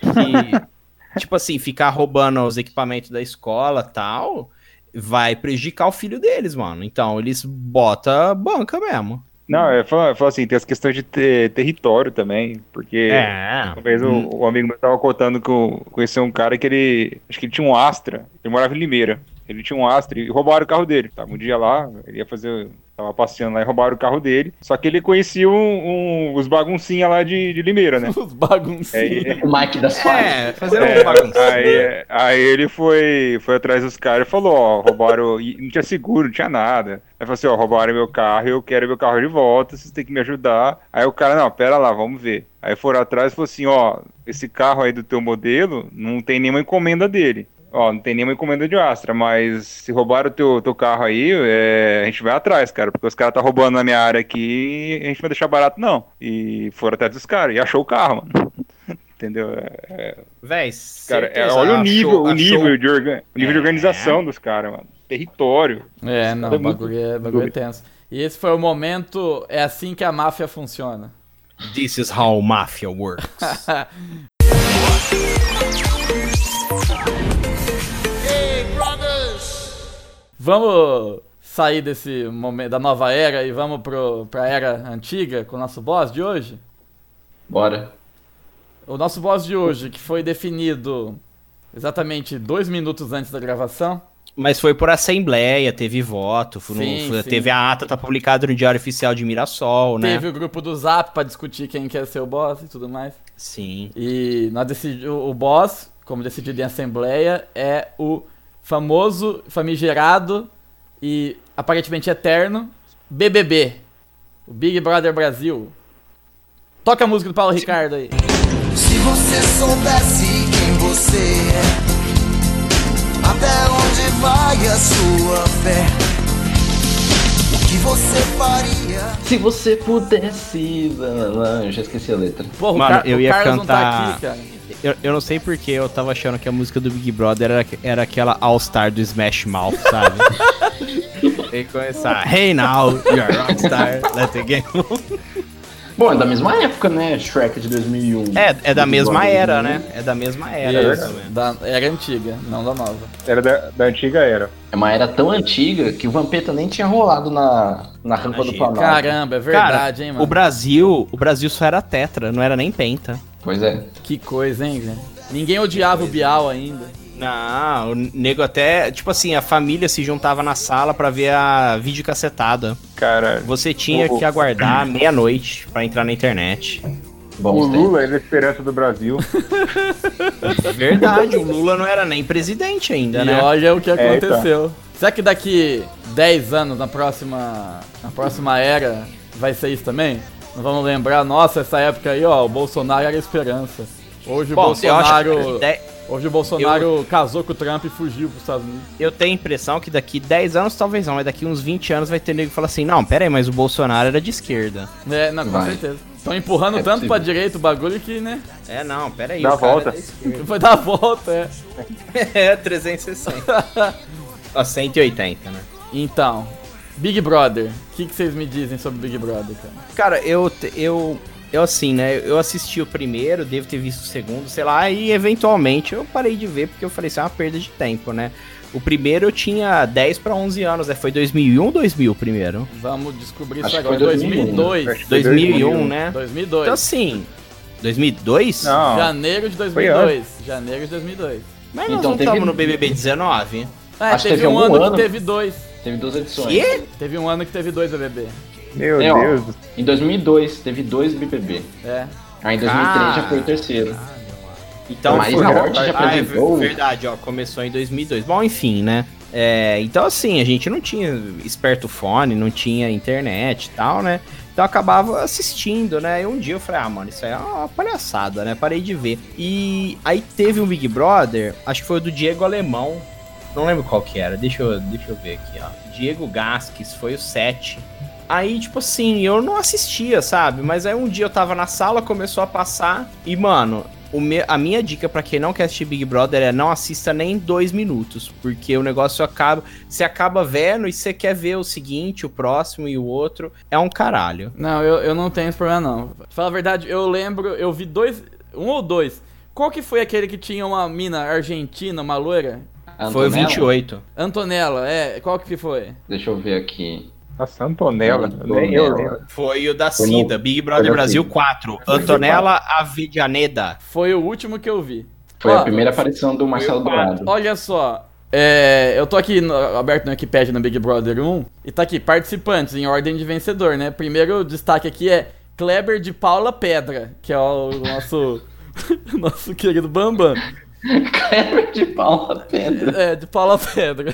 Que, tipo assim, ficar roubando os equipamentos da escola tal, vai prejudicar o filho deles, mano. Então, eles botam banca mesmo. Não, é falar assim, tem as questões de ter território também, porque É. uma vez Hum. o amigo meu tava contando que eu conheceu um cara que ele, acho que ele tinha um Astra, ele morava em Limeira, ele tinha um Astra e roubaram o carro dele, tava um dia lá, ele ia fazer, tava passeando lá e roubaram o carro dele, só que ele conhecia um, um- os baguncinha lá de, de Limeira, né? Os baguncinhos. Aí, O Mike das Fadas. É, fazer É, um bagunça. aí, aí ele foi, foi atrás dos caras e falou, ó, roubaram, e não tinha seguro, não tinha nada. Aí falou assim, ó, roubaram meu carro, eu quero meu carro de volta, vocês têm que me ajudar. Aí o cara, não, pera lá, vamos ver. Aí foram atrás e falou assim, ó, esse carro aí do teu modelo não tem nenhuma encomenda dele. Ó, não tem nenhuma encomenda de Astra, mas se roubaram o teu, teu carro aí, é, a gente vai atrás, cara, porque os caras tá roubando na minha área aqui e a gente não vai deixar barato, não. E foram atrás dos caras e achou o carro, mano. Entendeu? É, Véi, Cara, é, olha o achou- nível, o achou- nível, de, orga- o nível de É. organização dos caras, mano. Território. É, não, É o muito bagulho é, bagulho é tenso. E esse foi o momento, é assim que a máfia funciona. This is how mafia works. Vamos sair desse momento da nova era e vamos pro, pra era antiga com o nosso boss de hoje? Bora. O nosso boss de hoje, que foi definido exatamente dois minutos antes da gravação. Mas foi por assembleia, teve voto, no- Sim, sim. teve a ata, tá publicada no Diário Oficial de Mirassol, né? Teve o grupo do Zap pra discutir quem quer ser o boss e tudo mais. Sim. E nós decidi, o, o boss, como decidido em assembleia, é o famoso, famigerado e aparentemente eterno BBB. O Big Brother Brasil. Toca a música do Paulo Ricardo aí. Se você soubesse quem você é, até onde vai a sua fé, o que você faria? Se você pudesse. Não, eu já esqueci a letra. Porra, Mano, o, Car eu o ia Carlos não tá cantar- aqui, cara. Eu, eu não sei porque eu tava achando que a música do Big Brother era, era aquela All-Star do Smash Mouth, sabe? Tem que começar. Hey now, you're a rockstar, let the game on. Bom, é da mesma época, né? Shrek de 2001. É, é da mesma era, 2001. né? É da mesma era. Isso, da era antiga, não da nova. Era da, da antiga era. É uma era tão antiga que o Vampeta nem tinha rolado na, na rampa do. Planalto. Caramba, é verdade, hein, mano. O Brasil, o Brasil só era tetra, não era nem penta. Pois é. Que coisa, hein, velho. Ninguém odiava o Bial ainda. Não, o nego até, tipo assim, a família se juntava na sala pra ver a videocassetada. Cara, Você tinha O- que aguardar meia-noite pra entrar na internet. o Bons tempos. Lula era a esperança do Brasil. Verdade, o Lula não era nem presidente ainda, e né? olha o que É, aconteceu. Será que daqui 10 anos, na próxima, na próxima era, vai ser isso também? Não vamos lembrar, nossa, essa época aí, ó, o Bolsonaro era a esperança. Hoje o Bom, eu acho Bolsonaro. Hoje o Bolsonaro casou com o Trump e fugiu pros Estados Unidos. eu tenho a impressão que daqui 10 anos talvez não, mas daqui uns 20 anos vai ter nego que fala assim, não, pera aí, mas o Bolsonaro era de esquerda. É, não, com Vai. certeza. Estão empurrando É tanto pra direita o bagulho que, né? É, não, pera aí. Dá o cara volta. é. Foi dar a volta, é. é, 360. Ó, 180, né? Então, Big Brother. O que, que vocês me dizem sobre Big Brother, cara? Cara, eu, te- eu, eu assim, né? Eu assisti o primeiro, devo ter visto o segundo, sei lá, e eventualmente eu parei de ver porque eu falei, isso é uma perda de tempo, né? O primeiro eu tinha 10 pra 11 anos, né? Foi 2001 ou 2000 o primeiro? Vamos descobrir Acho isso agora. foi 2001. 2002. Acho que foi 2001, né? 2002. Então assim, 2002? Não, Janeiro de Foi 2002. Janeiro de 2002. Mas nós Então não teve- estamos no BBB 19. É, Acho que teve teve um ano, ano. que teve dois. Teve duas edições. Quê? Teve um ano que teve dois BBB. meu É, ó. Deus. do- Em 2002 teve dois BBB. É. Aí em 2003 já foi o terceiro. Então, Mas foi- na ordem já ah, é apresentou. ver- verdade, ó, começou em 2002. Bom, enfim, né? É, então, assim, a gente não tinha espertofone, não tinha internet e tal, né? Então eu acabava assistindo, né? E um dia eu falei, ah, mano, isso aí é uma palhaçada, né? Parei de ver. E aí teve um Big Brother, acho que foi o do Diego Alemão. Não lembro qual que era, deixa eu, deixa eu ver aqui, ó. Diego Gasques, foi o 7. Aí, tipo assim, eu não assistia, sabe? Mas aí um dia eu tava na sala, começou a passar. E, mano, me- a minha dica pra quem não quer assistir Big Brother é não assista nem dois minutos. Porque o negócio acaba. Você acaba vendo e você quer ver o seguinte, o próximo e o outro. É um caralho. Não, eu, eu não tenho esse problema, não. Pra falar a verdade, eu lembro, eu vi dois. Um ou dois. Qual que foi aquele que tinha uma mina argentina, uma loira? Foi o Antonella? 28. Antonella, é. Qual que foi? Deixa eu ver aqui. Nossa, Antonella. Antonella. Nem eu lembro. Foi o da Foi Cida, Big Brother foi Brasil Cida. 4. Antonella Avellaneda. Foi o último que eu vi. Foi Ó, a primeira aparição do Marcelo Dourado. Olha só. é, eu tô aqui no- aberto no Wikipedia no Big Brother 1 e tá aqui, participantes em ordem de vencedor, né? Primeiro destaque aqui é Kleber de Paula Pedra, que é o nosso, nosso querido Bambam. Kleber de Paula Pedra. É, de Paula Pedra.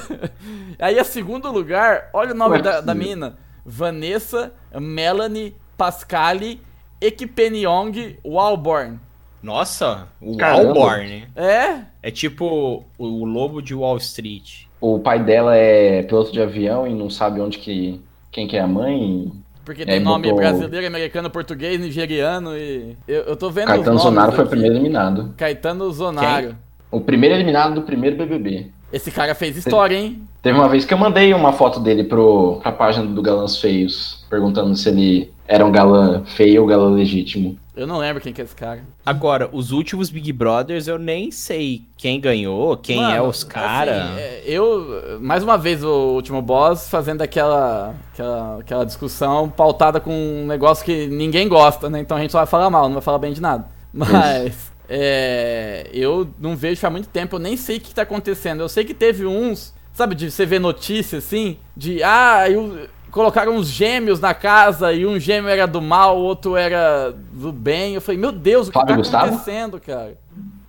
Aí, a segundo lugar, olha o nome da, da mina: Vanessa Melanie Pascali Ekpeniong Walborn. Nossa, o Caramba. Walborn. É? É tipo o lobo de Wall Street. O pai dela é piloto de avião e não sabe onde que. Quem que é a mãe. Porque tem nome botou- brasileiro, americano, português, nigeriano e. Eu, eu tô vendo. Caetano Zonaro foi o primeiro eliminado. Caetano Zonaro. O primeiro eliminado do primeiro BBB. Esse cara fez história, hein? Teve uma vez que eu mandei uma foto dele pro, pra página do Galãs Feios, perguntando se ele era um galã feio ou galã legítimo. Eu não lembro quem que é esse cara. Agora, os últimos Big Brothers eu nem sei quem ganhou, quem é Mano, os caras. assim, é, eu, mais uma vez, o último boss fazendo aquela, aquela, aquela discussão pautada com um negócio que ninguém gosta, né? Então a gente só vai falar mal, não vai falar bem de nada. Mas é, eu não vejo faz muito tempo, eu nem sei o que tá acontecendo. Eu sei que teve uns, sabe, de você ver notícia assim, de ah, eu, colocaram uns gêmeos na casa e um gêmeo era do mal, o outro era do bem. Eu falei, meu Deus, o que Fábio tá Gustavo? acontecendo, cara?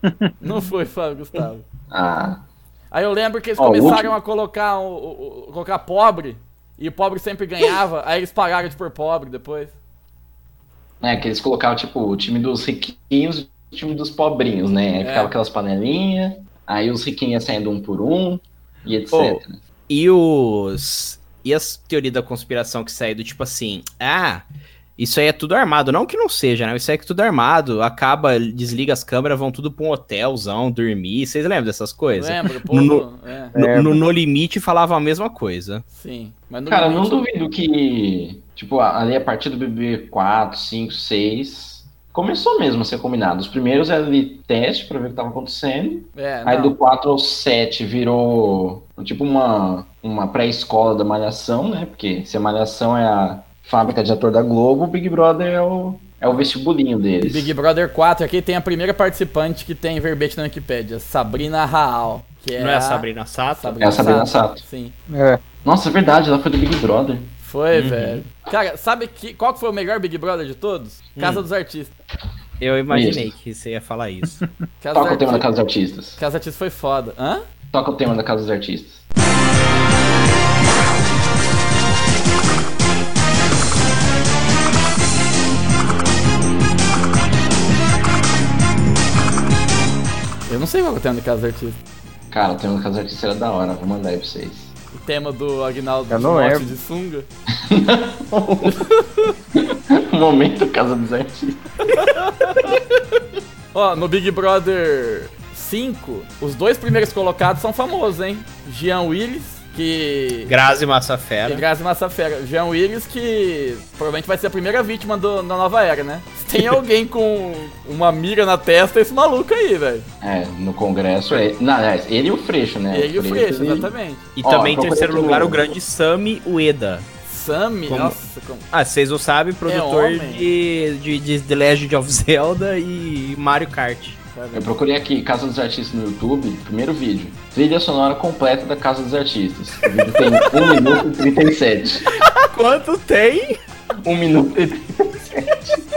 não foi Fábio Gustavo. Ah, Aí eu lembro que eles começaram a colocar, o, o- o- colocar pobre, e o pobre sempre ganhava, aí eles pararam de pôr pobre depois. é que eles colocavam, tipo, o time dos riquinhos e o time dos pobrinhos, né? Aí É. ficava aquelas panelinhas, aí os riquinhos iam saindo um por um, e etc. Oh. E os. E as teorias da conspiração que saem do tipo assim, ah, isso aí é tudo armado. Não que não seja, né? Isso aí é tudo armado. Acaba, desliga as câmeras, vão tudo pra um hotelzão, dormir. Vocês lembram dessas coisas? Lembra, pô? No- É, No, no No Limite falava a mesma coisa. sim. Mas no Cara, eu não limite- duvido que, tipo, ali a partir do BB 4, 5, 6, começou mesmo a ser combinado. Os primeiros era ali teste pra ver o que tava acontecendo. É, Aí do 4 ao 7 virou tipo uma, uma pré-escola da Malhação, né? Porque se a Malhação é a fábrica de ator da Globo, o Big Brother é o, é o vestibulinho deles. Big Brother 4, aqui tem a primeira participante que tem verbete na Wikipedia, Sabrina Raal. Que é não é a Sabrina Sato? É a Sabrina Sato. Sim. É. Nossa, é verdade, ela foi do Big Brother. Foi, velho. Cara, sabe que, qual que foi o melhor Big Brother de todos? Casa dos Artistas. Eu imaginei que você ia falar isso. Casa Toca o tema da Artistas. Casa dos Artistas. Casa dos Artistas foi foda. Hã? Toca o tema da Casa dos Artistas. Eu não sei qual que é o tema do Casa dos Artistas. Cara, o tema da Casa dos Artistas era da hora, vou mandar aí pra vocês. Tema do Agnaldo Timóteo lembro. de sunga. Momento Casa dos Artistas. Ó, no Big Brother 5, os dois primeiros colocados são famosos, hein? Jean Willis, que... Grazi Massafera. Grazi Massafera. Jean Willis, que provavelmente vai ser a primeira vítima do- da nova era, né? Se tem alguém com uma mira na testa, é esse maluco aí, velho. É, no Congresso é. Não, aliás, ele e o Freixo, né? Ele e o Freixo, ele- exatamente. E Ó, também em terceiro lugar o grande Sami Ueda. Sammy, Como- nossa, como... Ah, vocês não sabem, produtor É de, de, de The Legend of Zelda e Mario Kart. Eu procurei aqui Casa dos Artistas no YouTube, primeiro vídeo. Trilha sonora completa da Casa dos Artistas. O vídeo tem 1 minuto e 37. Quanto tem? 1 minuto e 37.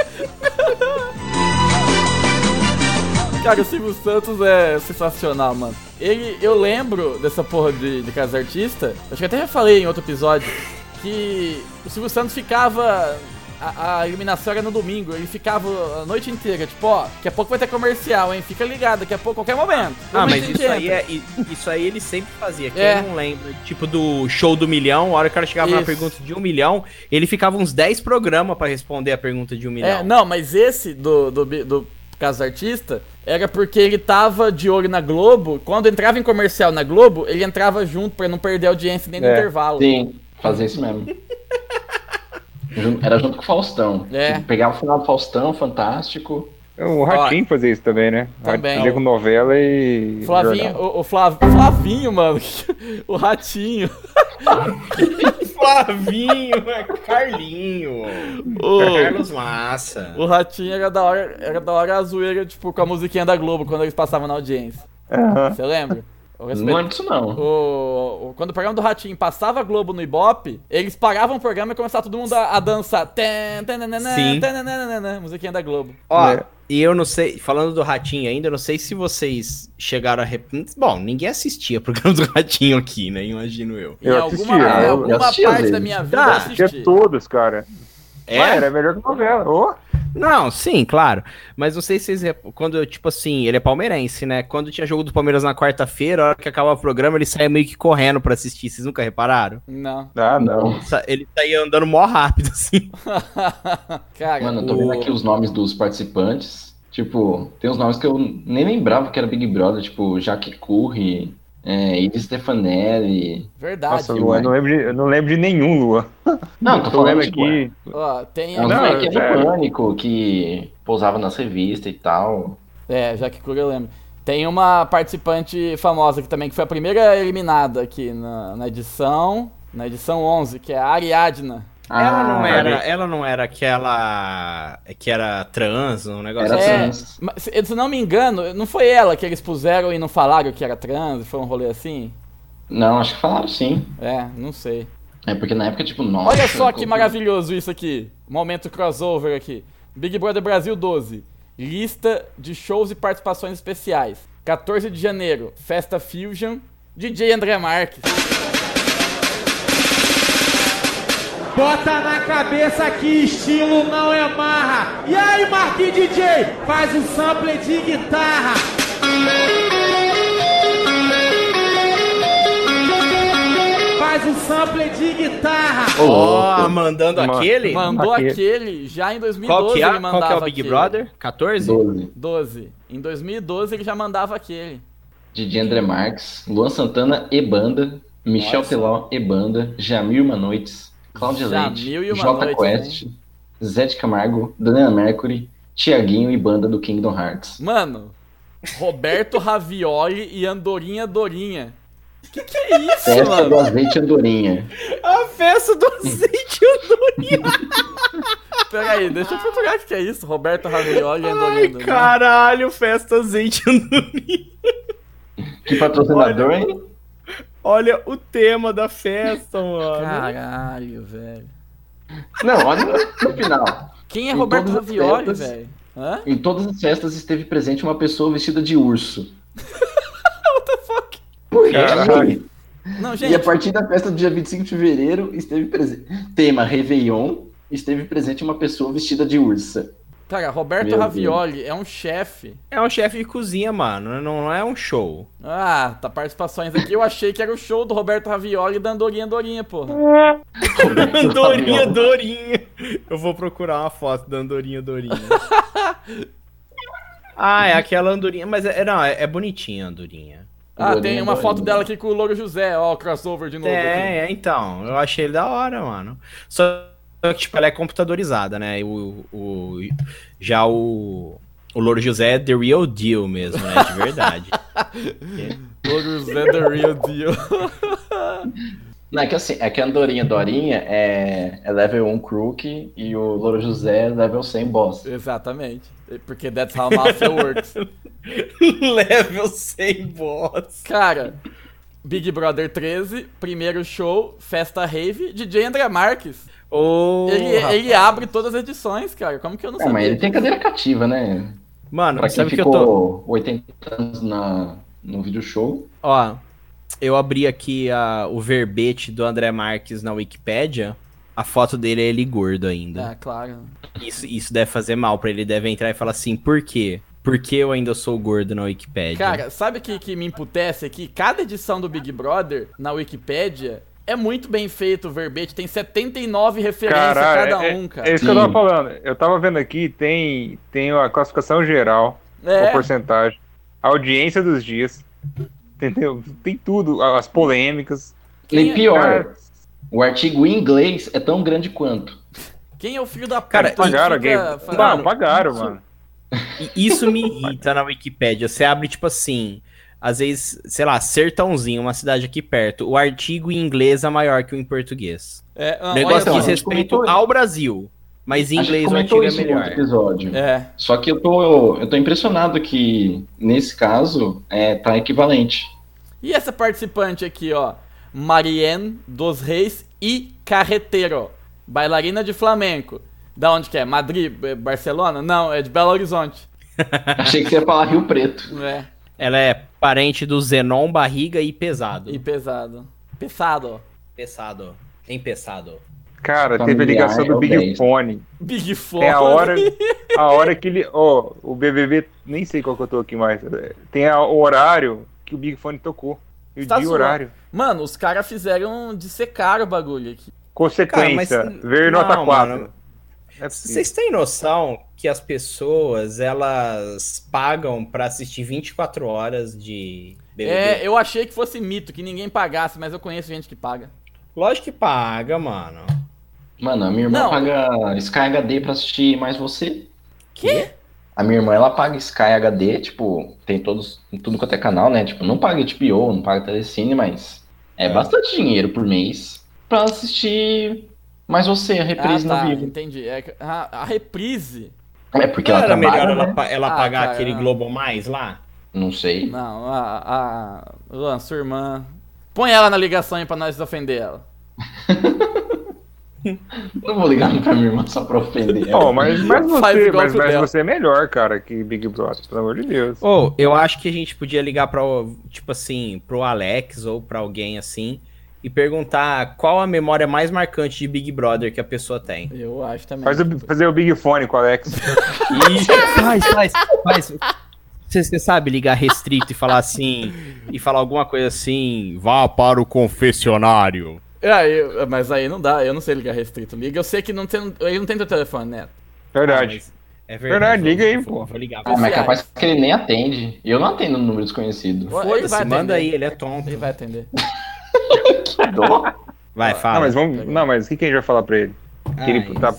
Cara, o Silvio Santos é sensacional, mano. Ele, eu lembro dessa porra de, de Casa Artista, acho que até já falei em outro episódio, que o Silvio Santos ficava. A, a eliminação era no domingo, ele ficava a noite inteira, tipo, ó, daqui a pouco vai ter comercial, hein? Fica ligado, daqui a pouco, qualquer momento. Ah, Momento mas isso que aí, é, isso aí ele sempre fazia. Quem É. não lembra, tipo do show do milhão, a hora que o cara chegava na Isso. pergunta de um milhão, ele ficava uns 10 programas pra responder a pergunta de um milhão. É, não, mas esse do, do, do Caso Artista era porque ele tava de olho na Globo. Quando entrava em comercial na Globo, ele entrava junto pra não perder a audiência nem no É, intervalo. Sim, fazer isso mesmo. Era junto com o Faustão. É. Tipo, pegava o final do Faustão, fantástico. O Ratinho fazia isso também, né? Também. Ratinho com novela e. Flavinho, o, o Flav- Flavinho, mano. o ratinho. Flavinho, é Carlinho, O, Carlos Massa. o ratinho era da hora, era da hora a zoeira, tipo, com a musiquinha da Globo, quando eles passavam na audiência. Você lembra? Não lembro disso, não. O, o- quando o programa do Ratinho passava a Globo no Ibope, eles paravam o programa e começava todo mundo a, a dançar. Sim. musiquinha da Globo. Ó, É. e eu não sei, falando do Ratinho ainda, eu não sei se vocês chegaram a. Rep... Bom, ninguém assistia programa do Ratinho aqui, né? Imagino eu. Em Eu alguma, assistia, em eu- alguma eu assistia parte da minha vida Ah, eu Assistia assisti. todos, cara. É? Era melhor que novela. Ô, Não, sim, claro. Mas não sei se vocês. Quando, tipo assim, ele é palmeirense, né? Quando tinha jogo do Palmeiras na quarta-feira, a hora que acabava o programa, ele saía meio que correndo pra assistir. Vocês nunca repararam? Não. Ah, não. Ele saía andando mó rápido, assim. Cara, Mano, eu tô vendo aqui os nomes dos participantes. Tipo, tem uns nomes que eu nem lembrava que era Big Brother, tipo, Jaque Curry, é, Iris Stefanelli. Verdade. Nossa, Luan, eu não lembro de, eu não lembro de nenhum, Luan. Não, tô falando aqui. Ó, tem É a... Não, moleque do sério. Pânico que pousava nas revistas e tal. É, já que Kruger eu lembro. Tem uma participante famosa aqui também, que foi a primeira eliminada aqui na, na edição. Na edição 11, que é a Ariadna. Ela, não Ah, era, ela não era aquela. que era trans, um negócio Era assim. É, trans. mas, se se não me engano, não foi ela que eles puseram e não falaram que era trans, foi um rolê assim? Não, acho que falaram sim. É, não sei. É porque na época, tipo, nossa. Olha só que maravilhoso isso aqui. Momento crossover aqui. Big Brother Brasil 12. Lista de shows e participações especiais. 14 de janeiro, Festa Fusion, DJ André Marques. Bota na cabeça que estilo não é marra. E aí, Marquinhos DJ, faz o sample de guitarra. Faz um sample de guitarra. Ó, mandando Mano, aquele? Mandou Aquele. aquele já em 2012 Qual que, é, ele qual mandava que é o Big aquele. Brother? 14? 12. 12. Em 2012 ele já mandava aquele. Didi André Marques, Luan Santana e banda, Michel Nossa. Teló e banda, Jamil Manoites, Cláudia Leite, Jamil e uma J Noite, Quest, Zé de Camargo, Daniela Mercury, Tiaguinho e banda do Kingdom Hearts. Mano, Roberto Ravioli e Andorinha Dorinha. Que que é isso, Festa do mano? Azeite Andorinha. A festa do azeite Andorinha. Pera aí, deixa eu procurar o que é isso. Roberto Ravioli e Andorinha Ai, Dorinha. caralho, festa azeite Andorinha. Que patrocinador, hein? Olha o tema da festa, mano. Caralho, velho. Não, olha no, final. Quem é Em Roberto Ravioli, festas. velho? Hã? Em todas as festas esteve presente uma pessoa vestida de urso. What the fuck? Por quê? Não, E a gente, partir da festa do dia 25 de fevereiro, esteve presente. Tema Réveillon, esteve presente uma pessoa vestida de ursa. Cara, Roberto Meu Ravioli é um chefe. É um chefe de cozinha, mano. Não, não é um show. Ah, tá participações aqui. Eu achei que era o show do Roberto Ravioli e da Andorinha Dorinha, porra. Andorinha, Dorinha. Eu vou procurar uma foto da Andorinha, Dorinha. ah, é aquela Andorinha. Mas é, não, é, é bonitinha a Andorinha. Ah, Dorinha, tem uma foto Dorinha. dela aqui com o Louro José. Ó, o crossover de novo. aqui. É, é, então. Eu achei ele da hora, mano. Só que, tipo, ela é computadorizada, né? E O, o, já o. O Louro José é the real deal mesmo, né? De verdade. Louro José The Real Deal. Não, é que assim, é que a Andorinha Dorinha é, é level 1 Crook e o Louro José é level 100 boss. Exatamente. Porque that's how mafia works. Level 100 boss. Cara, Big Brother 13, primeiro show, festa rave, DJ André Marques. Ô, Ele, ele abre todas as edições, cara. Como que eu não É, sabia? mas ele tem cadeira cativa, né? Mano, Pra quem sabe que eu ficou tô. 80 anos na, no vídeo show. Ó, eu abri aqui a, o verbete do André Marques na Wikipédia. A foto dele é ele gordo ainda. Ah, claro. Isso, isso deve fazer mal pra ele. Deve entrar e falar assim: por quê? Por que eu ainda sou gordo na Wikipédia? Cara, sabe o que, que me emputece aqui? Cada edição do Big Brother na Wikipédia é muito bem feito o verbete. Tem 79 referências Caralho, cada é, um, cara. é isso que eu tava falando. Eu tava vendo aqui, tem, tem a classificação geral, É. a porcentagem, a audiência dos dias, entendeu? Tem tudo, as polêmicas. Quem E é- pior, Cara, o artigo em inglês é tão grande quanto. Quem é o filho da puta Cara, pagaram alguém. falando- Não, pagaram, isso- mano. Isso me irrita na Wikipédia. Você abre, tipo assim, às vezes, sei lá, Sertãozinho, uma cidade aqui perto. O artigo em inglês é maior que o em português. É, ah, O negócio olha diz respeito comentou ao Brasil. Mas em inglês o artigo é melhor. episódio. É. Só que eu tô, eu tô impressionado que, nesse caso, é, tá equivalente. E essa participante aqui, ó. Marianne dos Reis e Carreteiro. Bailarina de flamenco. Da onde que é? Madrid? Barcelona? Não, é de Belo Horizonte. Achei que você ia falar Rio Preto. É. Ela é parente do Zenon, barriga e pesado. E pesado. Pesado. Pesado. Empesado. Cara, teve a Familiar ligação é do Big 10. Fone. Big Fone. Tem a hora, a hora que ele. Ó, o BBB, nem sei qual que eu tô aqui mais. Tem a- o horário que o Big Fone tocou. E o Tá dia o horário. Mano, os caras fizeram dissecar o bagulho aqui. Consequência, Cara, mas- ver não, nota 4. mano. É. Vocês têm noção que as pessoas, elas pagam pra assistir 24 horas de BBB? É, eu achei que fosse mito, que ninguém pagasse, mas eu conheço gente que paga. Lógico que paga, mano. Mano, a minha irmã Não. paga Sky HD pra assistir mais você. Que? A minha irmã, ela paga Sky HD, tipo, tem todos, tudo quanto é canal, né? Tipo, não paga HBO, não paga Telecine, mas é, bastante dinheiro por mês pra assistir mais você, a Ah, reprise tá, no vivo. entendi. É a, a reprise. É porque Não ela era trabalha, melhor né? ela, ela Ah, pagar cara, aquele não. Globo Mais lá? Não sei. Não, a. a Luan, sua irmã. Põe ela na ligação aí pra nós ofender ela. Não vou ligar pra minha irmã só pra ofender ela. Ó, mas, mas, você, mas, mas você é melhor, cara, que Big Brother, pelo amor de Deus. Ou, eu acho que a gente podia ligar pra, tipo assim, pro Alex ou pra alguém assim e perguntar qual a memória mais marcante de Big Brother que a pessoa tem. Eu acho também. Faz o, fazer o Big Fone com o Alex. E faz, faz, faz. Você, você sabe ligar restrito e falar assim, e falar alguma coisa assim, vá para o confessionário. Ah, eu- mas aí não dá, eu não sei ligar restrito. Liga, eu sei que não tem, ele não tem teu telefone, né? Verdade. É Verdade, liga aí, vou, pô. Vou ligar. Ah, mas é capaz que ele nem atende. Eu não atendo no número desconhecido. Ele Foda-se, vai manda atender. aí, ele é tonto. Ele vai atender. Dó. Vai, fala. Não, mas vamos. Não, mas o que, que a gente vai falar pra ele? Que ele Ah, tá.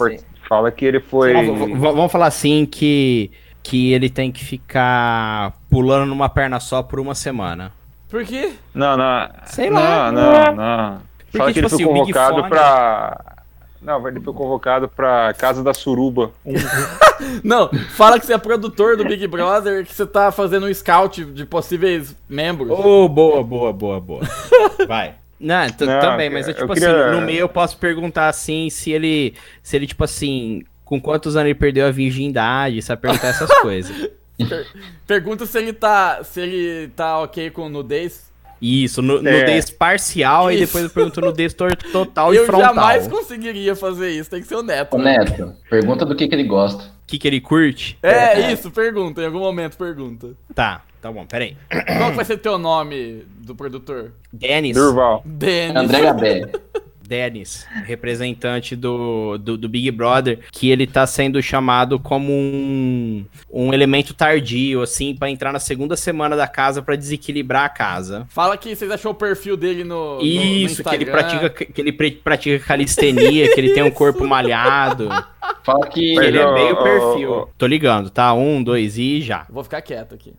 Fala que ele foi. Não, vamos falar assim que, que ele tem que ficar pulando numa perna só por uma semana. Por quê? Não, não. Sei não, lá. Não, não. Porque, Fala que tipo ele foi assim, convocado Fone- pra. Não, ele foi convocado pra Casa da Suruba. Não, fala que você é produtor do Big Brother, que você tá fazendo um scout de possíveis membros. Ô, boa, boa, boa, boa. Vai. Não, Não, também, mas é eu tipo queria- assim, no meio eu posso perguntar assim, se ele, se ele, tipo assim, com quantos anos ele perdeu a virgindade, sabe perguntar essas coisas. Per- Pergunta se ele tá. se ele tá ok com nudez. Isso, nu- É. nudez parcial e Isso. depois eu pergunto nudez total e eu frontal. jamais conseguiria fazer isso, tem que ser o Neto. Ô, Neto, pergunta do que, que ele gosta. O que, que ele curte? É, isso, pergunta, em algum momento pergunta. Tá, tá bom, peraí. Qual que vai ser teu nome do produtor? Denis, Durval. Denis. André Gabé. Denis, representante do, do, do Big Brother, que ele tá sendo chamado como um, um elemento tardio, assim, pra entrar na segunda semana da casa pra desequilibrar a casa. Fala que vocês achou o perfil dele no. no- no Isso, que ele pratica, que ele pratica calistenia, que ele tem um corpo malhado. Fala que. Ele é meio perfil. Tô ligando, tá? Um, dois e já. Vou ficar quieto aqui.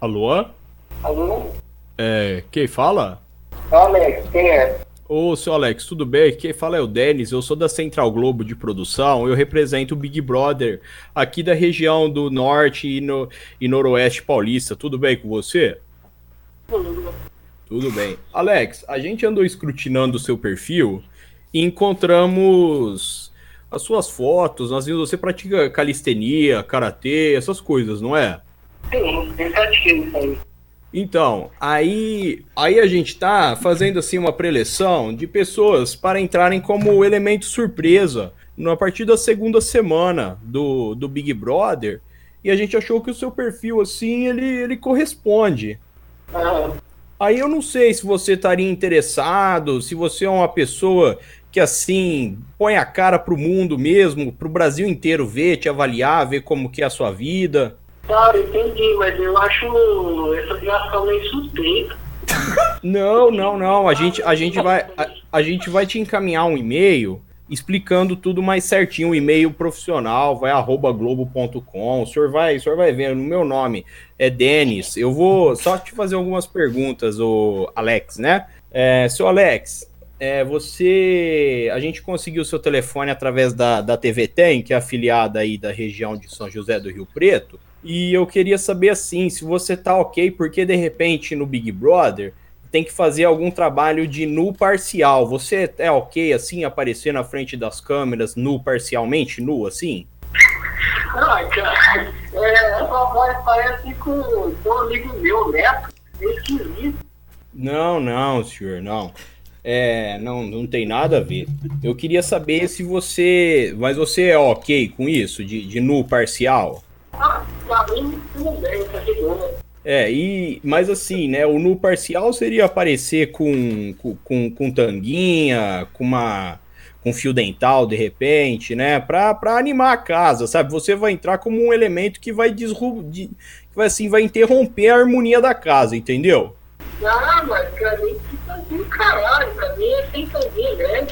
Alô? Alô? É, quem fala? Alex, quem é? Ô, seu Alex, tudo bem? Quem fala é o Denis, eu sou da Central Globo de Produção, eu represento o Big Brother aqui da região do Norte e, no, e Noroeste Paulista. Tudo bem com você? Tudo bem. Alex, a gente andou escrutinando o seu perfil e encontramos as suas fotos, nós vimos você pratica calistenia, karatê, essas coisas, não é? Sim, isso aí. Então, aí, aí a gente tá fazendo assim uma preleção de pessoas para entrarem como elemento surpresa a partir da segunda semana do, do Big Brother. E a gente achou que o seu perfil, assim, ele, ele corresponde. Ah, Aí eu não sei se você estaria interessado, se você é uma pessoa que, assim, põe a cara pro mundo mesmo, pro Brasil inteiro ver, te avaliar, ver como que é a sua vida. Cara, entendi, mas eu acho essa ligação meio suspeita. Não, não, não. A gente, a gente vai, a, a gente vai te encaminhar um e-mail explicando tudo mais certinho, um e-mail profissional, vai arroba globo.com. O senhor vai, o senhor vai ver, no meu nome é Denis. Eu vou só te fazer algumas perguntas, o Alex, né? É, seu Alex, é, você, a gente conseguiu seu telefone através da, da TV Tem, que é afiliada aí da região de São José do Rio Preto. E eu queria saber assim, se você tá ok, porque de repente no Big Brother tem que fazer algum trabalho de nu parcial. Você é ok assim, aparecer na frente das câmeras nu parcialmente, nu assim? Ai, cara, é, essa voz parece com um amigo meu, Neto. Esquisito. Não, não, senhor, não. É, não, não tem nada a ver. Eu queria saber se você. Mas você é ok com isso, de, de nu parcial? Ah, pra mim, tudo bem, tá. É, e, mas assim, né, o nu parcial seria aparecer com, com, com, tanguinha, com uma com fio dental de repente, né, pra, pra animar a casa, sabe? Você vai entrar como um elemento que vai que vai assim, vai interromper a harmonia da casa, entendeu? Ah, mas pra mim fica do caralho, pra mim é sem caminho, né?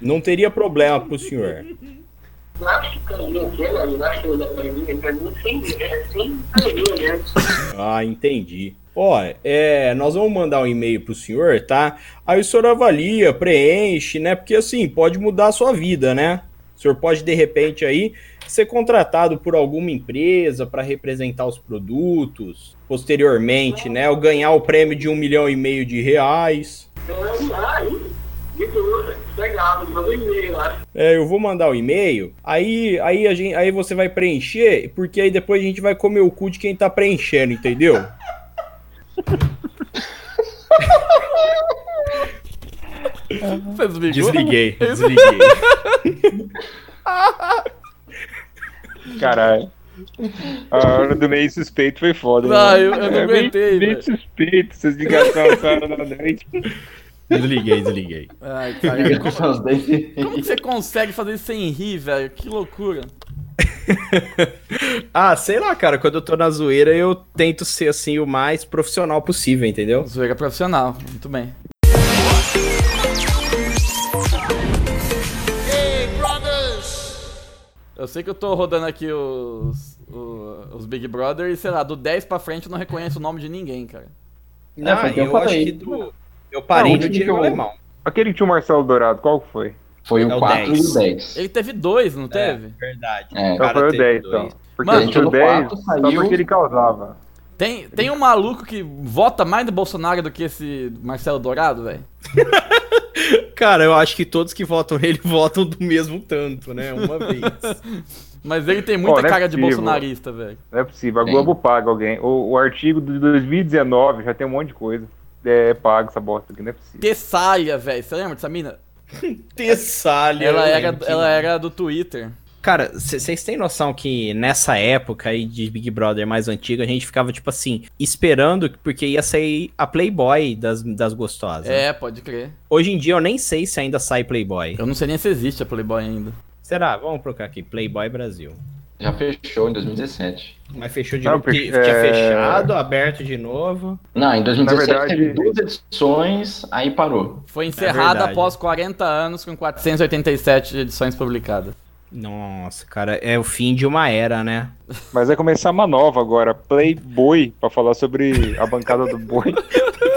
Não teria problema pro senhor. Ah, entendi. Ó, é, nós vamos mandar um e-mail pro senhor, tá? Aí o senhor avalia, preenche, né? Porque assim, pode mudar a sua vida, né? O senhor pode, de repente, aí, ser contratado por alguma empresa para representar os produtos, posteriormente, né? Ou ganhar o prêmio de um milhão e meio de reais. Ah, boa, legal, manda um e-mail lá. É, eu vou mandar o e-mail, aí, aí, a gente, aí você vai preencher, porque aí depois a gente vai comer o cu de quem tá preenchendo, entendeu? Você desligou? Desliguei, desliguei. Caralho. A hora do meio suspeito foi foda. Não, né? eu- eu não É meio- aguentei, Meio velho. suspeito, essas ligações essa hora da noite. Desliguei, desliguei. Ai, cara. Como que você consegue fazer isso sem rir, velho? Que loucura. Ah, sei lá, cara, quando eu tô na zoeira eu tento ser assim o mais profissional possível, entendeu? Zoeira profissional. Muito bem. Eu sei que eu tô rodando aqui os, o- os Big Brother e, sei lá, do 10 pra frente eu não reconheço o nome de ninguém, cara. Não, que eu eu, acho que do... eu parei Não, no Diego eu- Alemão. Aquele que tinha o Marcelo Dourado, qual foi? Foi É o o 4 e 10. o 10. Ele teve dois, não teve? verdade. É. Então foi o teve 10, dois. então. Porque Mano, a gente o no 10 quarto só saiu- porque ele causava. Tem, tem um maluco que vota mais no Bolsonaro do que esse Marcelo Dourado, velho? Cara, eu acho que todos que votam nele votam do mesmo tanto, né? Uma vez. Mas ele tem muita não é cara de possível. bolsonarista, velho. Não é possível. A Tem. Globo paga alguém. O, o artigo de 2019 já tem um monte de coisa. É pago essa bosta aqui, não é possível. Tessalha, velho. Você lembra dessa mina? Tessalha. Ela era, lembro ela era do Twitter. Cara, vocês têm noção que nessa época aí de Big Brother mais antiga, a gente ficava, tipo assim, esperando, porque ia sair a Playboy das, das gostosas. É, pode crer. Hoje em dia eu nem sei se ainda sai Playboy. Eu não sei nem se existe a Playboy ainda. Será? Vamos colocar aqui, Playboy Brasil. Já fechou em 2017. Mas fechou de Não, novo. porque, Tinha é, fechado, aberto de novo. Não, em 2017 Na verdade- teve duas edições, aí parou. Foi encerrada verdade. após 40 anos com 487 edições publicadas. Nossa, cara, é o fim de uma era, né? Mas vai começar uma nova agora, Playboy, pra falar sobre a bancada do boi.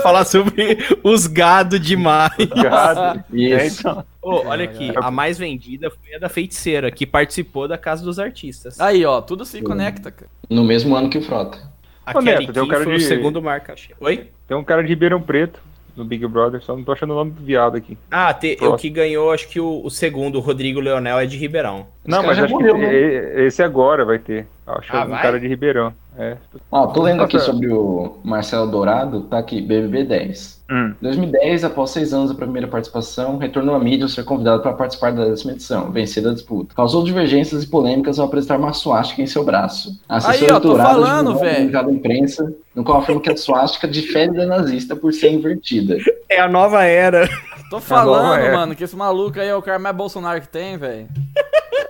Falar sobre os gado demais. Gado. É, Isso. então. Ô, olha aqui, a mais vendida foi a da feiticeira, que participou da Casa dos Artistas. Aí, ó, tudo se conecta, cara. No mesmo ano que o Frota. A Ô, Neto, tem um cara foi o de- segundo marca. Oi? Tem um cara de Ribeirão Preto no Big Brother, só não tô achando o nome do viado aqui. Ah, te- o que ganhou, acho que o, o segundo, o Rodrigo Leonel, é de Ribeirão. Não, mas acho morreu, que né? esse agora vai ter. Acho que Ah, é um vai? cara de Ribeirão. É. Ó, tô lendo aqui Nossa. sobre o Marcelo Dourado, tá aqui, BBB 10. Hum. 2010, após seis anos da primeira participação, retornou à mídia ao ser convidado para participar da décima edição, vencida a disputa. Causou divergências e polêmicas ao apresentar uma suástica em seu braço. A assessora Aí, ó, tô doutorada falando, divulgou um velho. comunicado à imprensa, no qual afirma que a suástica difere da nazista por ser invertida. É a nova era. Tô falando, é. mano, que esse maluco aí é o cara mais Bolsonaro que tem, velho.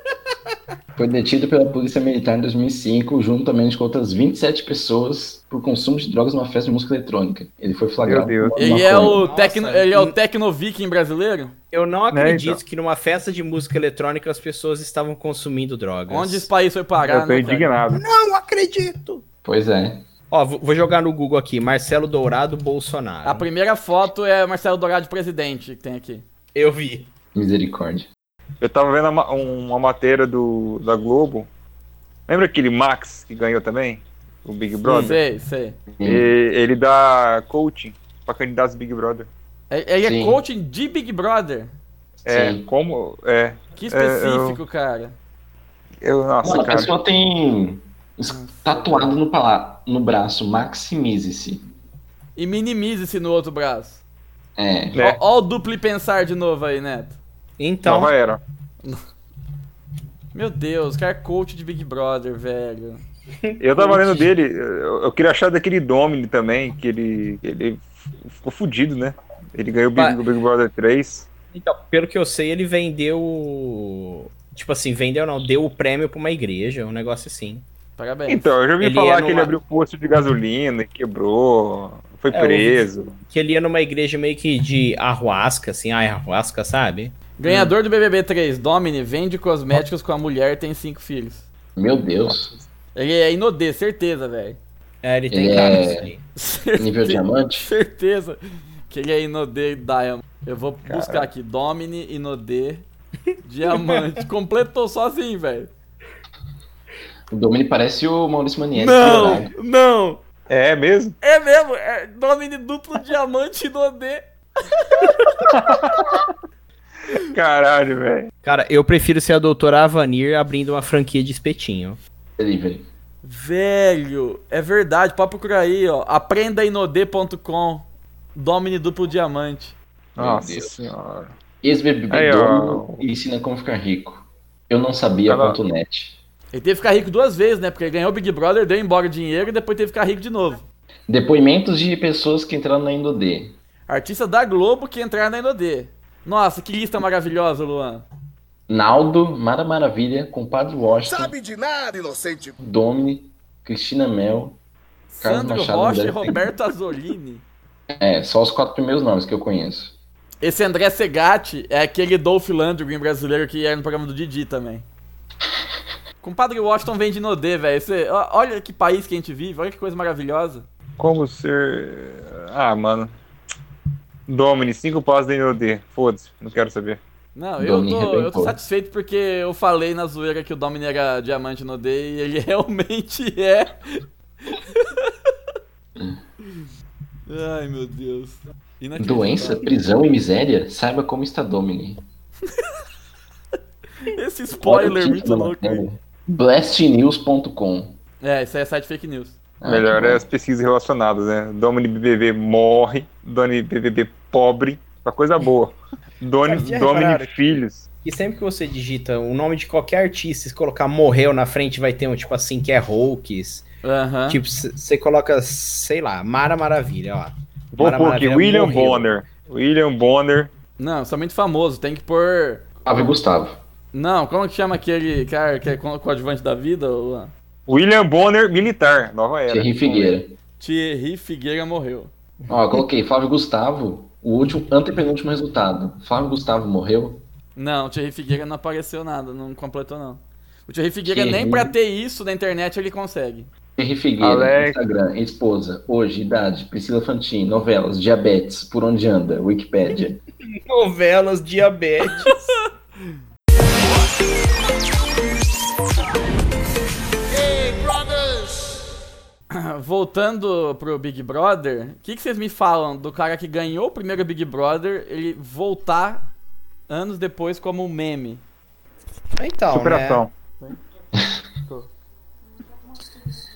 Foi detido pela polícia militar em 2005, juntamente com outras 27 pessoas, por consumo de drogas numa festa de música eletrônica. Ele foi flagrado. Meu Deus. com Ele é o, Nossa, tecno, ele é o e- tecno viking brasileiro? Eu não acredito então. que numa festa de música eletrônica as pessoas estavam consumindo drogas. Onde esse país foi parar, Eu tô né, cara? indignado. Não acredito! Pois é. Ó, vou jogar no Google aqui, Marcelo Dourado Bolsonaro. A primeira foto é Marcelo Dourado de presidente que tem aqui. Eu vi. Misericórdia. Eu tava vendo uma, uma matéria do, da Globo. Lembra aquele Max que ganhou também? O Big Brother? Sei, sei. E ele dá coaching pra candidatos Big Brother. É- Ele é Sim. coaching de Big Brother. É, Sim. como. É. Que específico, cara. Eu, nossa, Mano, a cara. pessoa tem tatuado no, pala- no braço, maximize-se. E minimize-se no outro braço. É. Ó, ó o duplo pensar de novo aí, Neto. Então, Nova era. Meu Deus, cara é coach de Big Brother, velho. Eu tava lendo dele, eu, eu queria achar daquele Domini também, que ele, ele ficou fudido, né? Ele ganhou o Big, o Big Brother 3. então, pelo que eu sei, ele vendeu. Tipo assim, vendeu não, deu o prêmio pra uma igreja, um negócio assim. Parabéns. Então, eu já ouvi Ele falar que ele abriu posto de gasolina, e quebrou, foi É, preso. Que ele ia numa igreja meio que de arruasca, assim, ah, arruasca, sabe? Ganhador do BBB 3, Domini, vende cosméticos com a mulher e tem cinco filhos. Meu Deus. Ele é Inodê, certeza, velho. É, ele tem Ele cara é- disso aí. Certeza- Nível diamante? Certeza que ele é Inodê Diamond. Eu vou buscar aqui, Domini, Inodê, Diamante. Completou sozinho, velho. O Domini parece o Maurício Manieri. Não, não. É mesmo? É mesmo, é Domini duplo Diamante Inodê. Caralho, velho. Cara, eu prefiro ser a doutora Avanir abrindo uma franquia de espetinho. Delivery. Velho, é verdade, pode procurar aí, ó. Aprendainodê.com. Domini duplo diamante. Nossa Deus. senhora. Dono ó. ensina como ficar rico. Eu não sabia Ela- ponto net. Ele teve que ficar rico duas vezes, né? Porque ele ganhou o Big Brother, deu embora o dinheiro e depois teve que ficar rico de novo. Depoimentos de pessoas que entraram na Indodê. Artista da Globo que entraram na Inodê. Nossa, que lista maravilhosa, Luan. Naldo, Mara Maravilha, Compadre Washington, Sabe de nada, inocente. Domini, Cristina Mel. Carlos Sandro Machado, Rocha e Roberto Azolini. É, só os quatro primeiros nomes que eu conheço. Esse André Segatti é aquele Dolph Lundgren brasileiro que era no programa do Didi também. Compadre Washington vem de Inodê, velho. Olha que país que a gente vive, olha que coisa maravilhosa. Como ser. Ah, mano. Domini, cinco passos da NOD. Foda-se, não quero saber. Não, eu tô, eu tô satisfeito porque eu falei na zoeira que o Domini era diamante no D e ele realmente é. Ai, meu Deus. Doença, prisão e miséria? Saiba como está Domini. Esse spoiler muito louco. Blastnews.com. É, isso aí é site fake news. Ah, Melhor é as pesquisas relacionadas, né? Domini BBB morre, Doni BBB pobre, uma coisa boa. Doni, Cara, já Domini filhos. E sempre que você digita o nome de qualquer artista, se colocar morreu na frente, vai ter um tipo assim, que é Hulks. Tipo, você coloca, sei lá, Mara Maravilha, ó. Vou Mara pôr aqui, William morreu. Bonner. William Bonner. Não, sou muito famoso, tem que pôr. Ave Gustavo. Não, como que chama aquele cara que é co- coadjuvante da vida? William Bonner, militar, nova era. Thierry Figueira. Thierry Figueira morreu. Ó, coloquei Flávio Gustavo, o último, antepenúltimo resultado. Flávio Gustavo morreu? Não, o Thierry Figueira não apareceu nada, não completou não. O Thierry Figueira Thierry. nem pra ter isso na internet ele consegue. Thierry Figueira, Alex. Instagram, esposa, hoje, idade, Priscila Fantin, novelas, diabetes, por onde anda, Wikipédia. Novelas, diabetes. Voltando pro Big Brother, o que, que vocês me falam do cara que ganhou o primeiro Big Brother, ele voltar anos depois como um meme? Então, Superação. né?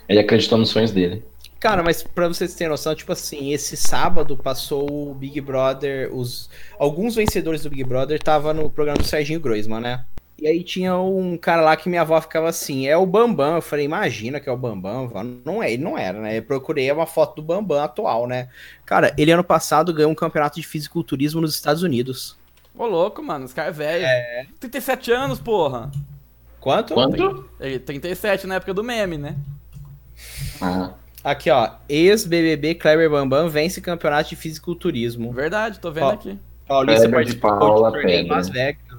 Ele acreditou nos sonhos dele. Cara, mas pra vocês terem noção, tipo assim, esse sábado passou o Big Brother, os alguns vencedores do Big Brother tava no programa do Serginho Groisman, né? E aí tinha um cara lá que minha avó ficava assim, é o Bambam. Eu falei, imagina que é o Bambam. Não é, ele não era, né? Eu procurei uma foto do Bambam atual, né? Cara, ele ano passado ganhou um campeonato de fisiculturismo nos Estados Unidos. Ô louco, mano, esse cara é velho. 37 anos, porra. Quanto? Quanto? Ele 37 na época do meme, né? Ah, Aqui, ó. Ex-BBB Kleber Bambam vence campeonato de fisiculturismo. Verdade, tô vendo Ó. aqui. Paulista Kleber de participou Paula de torneio. Las Vegas.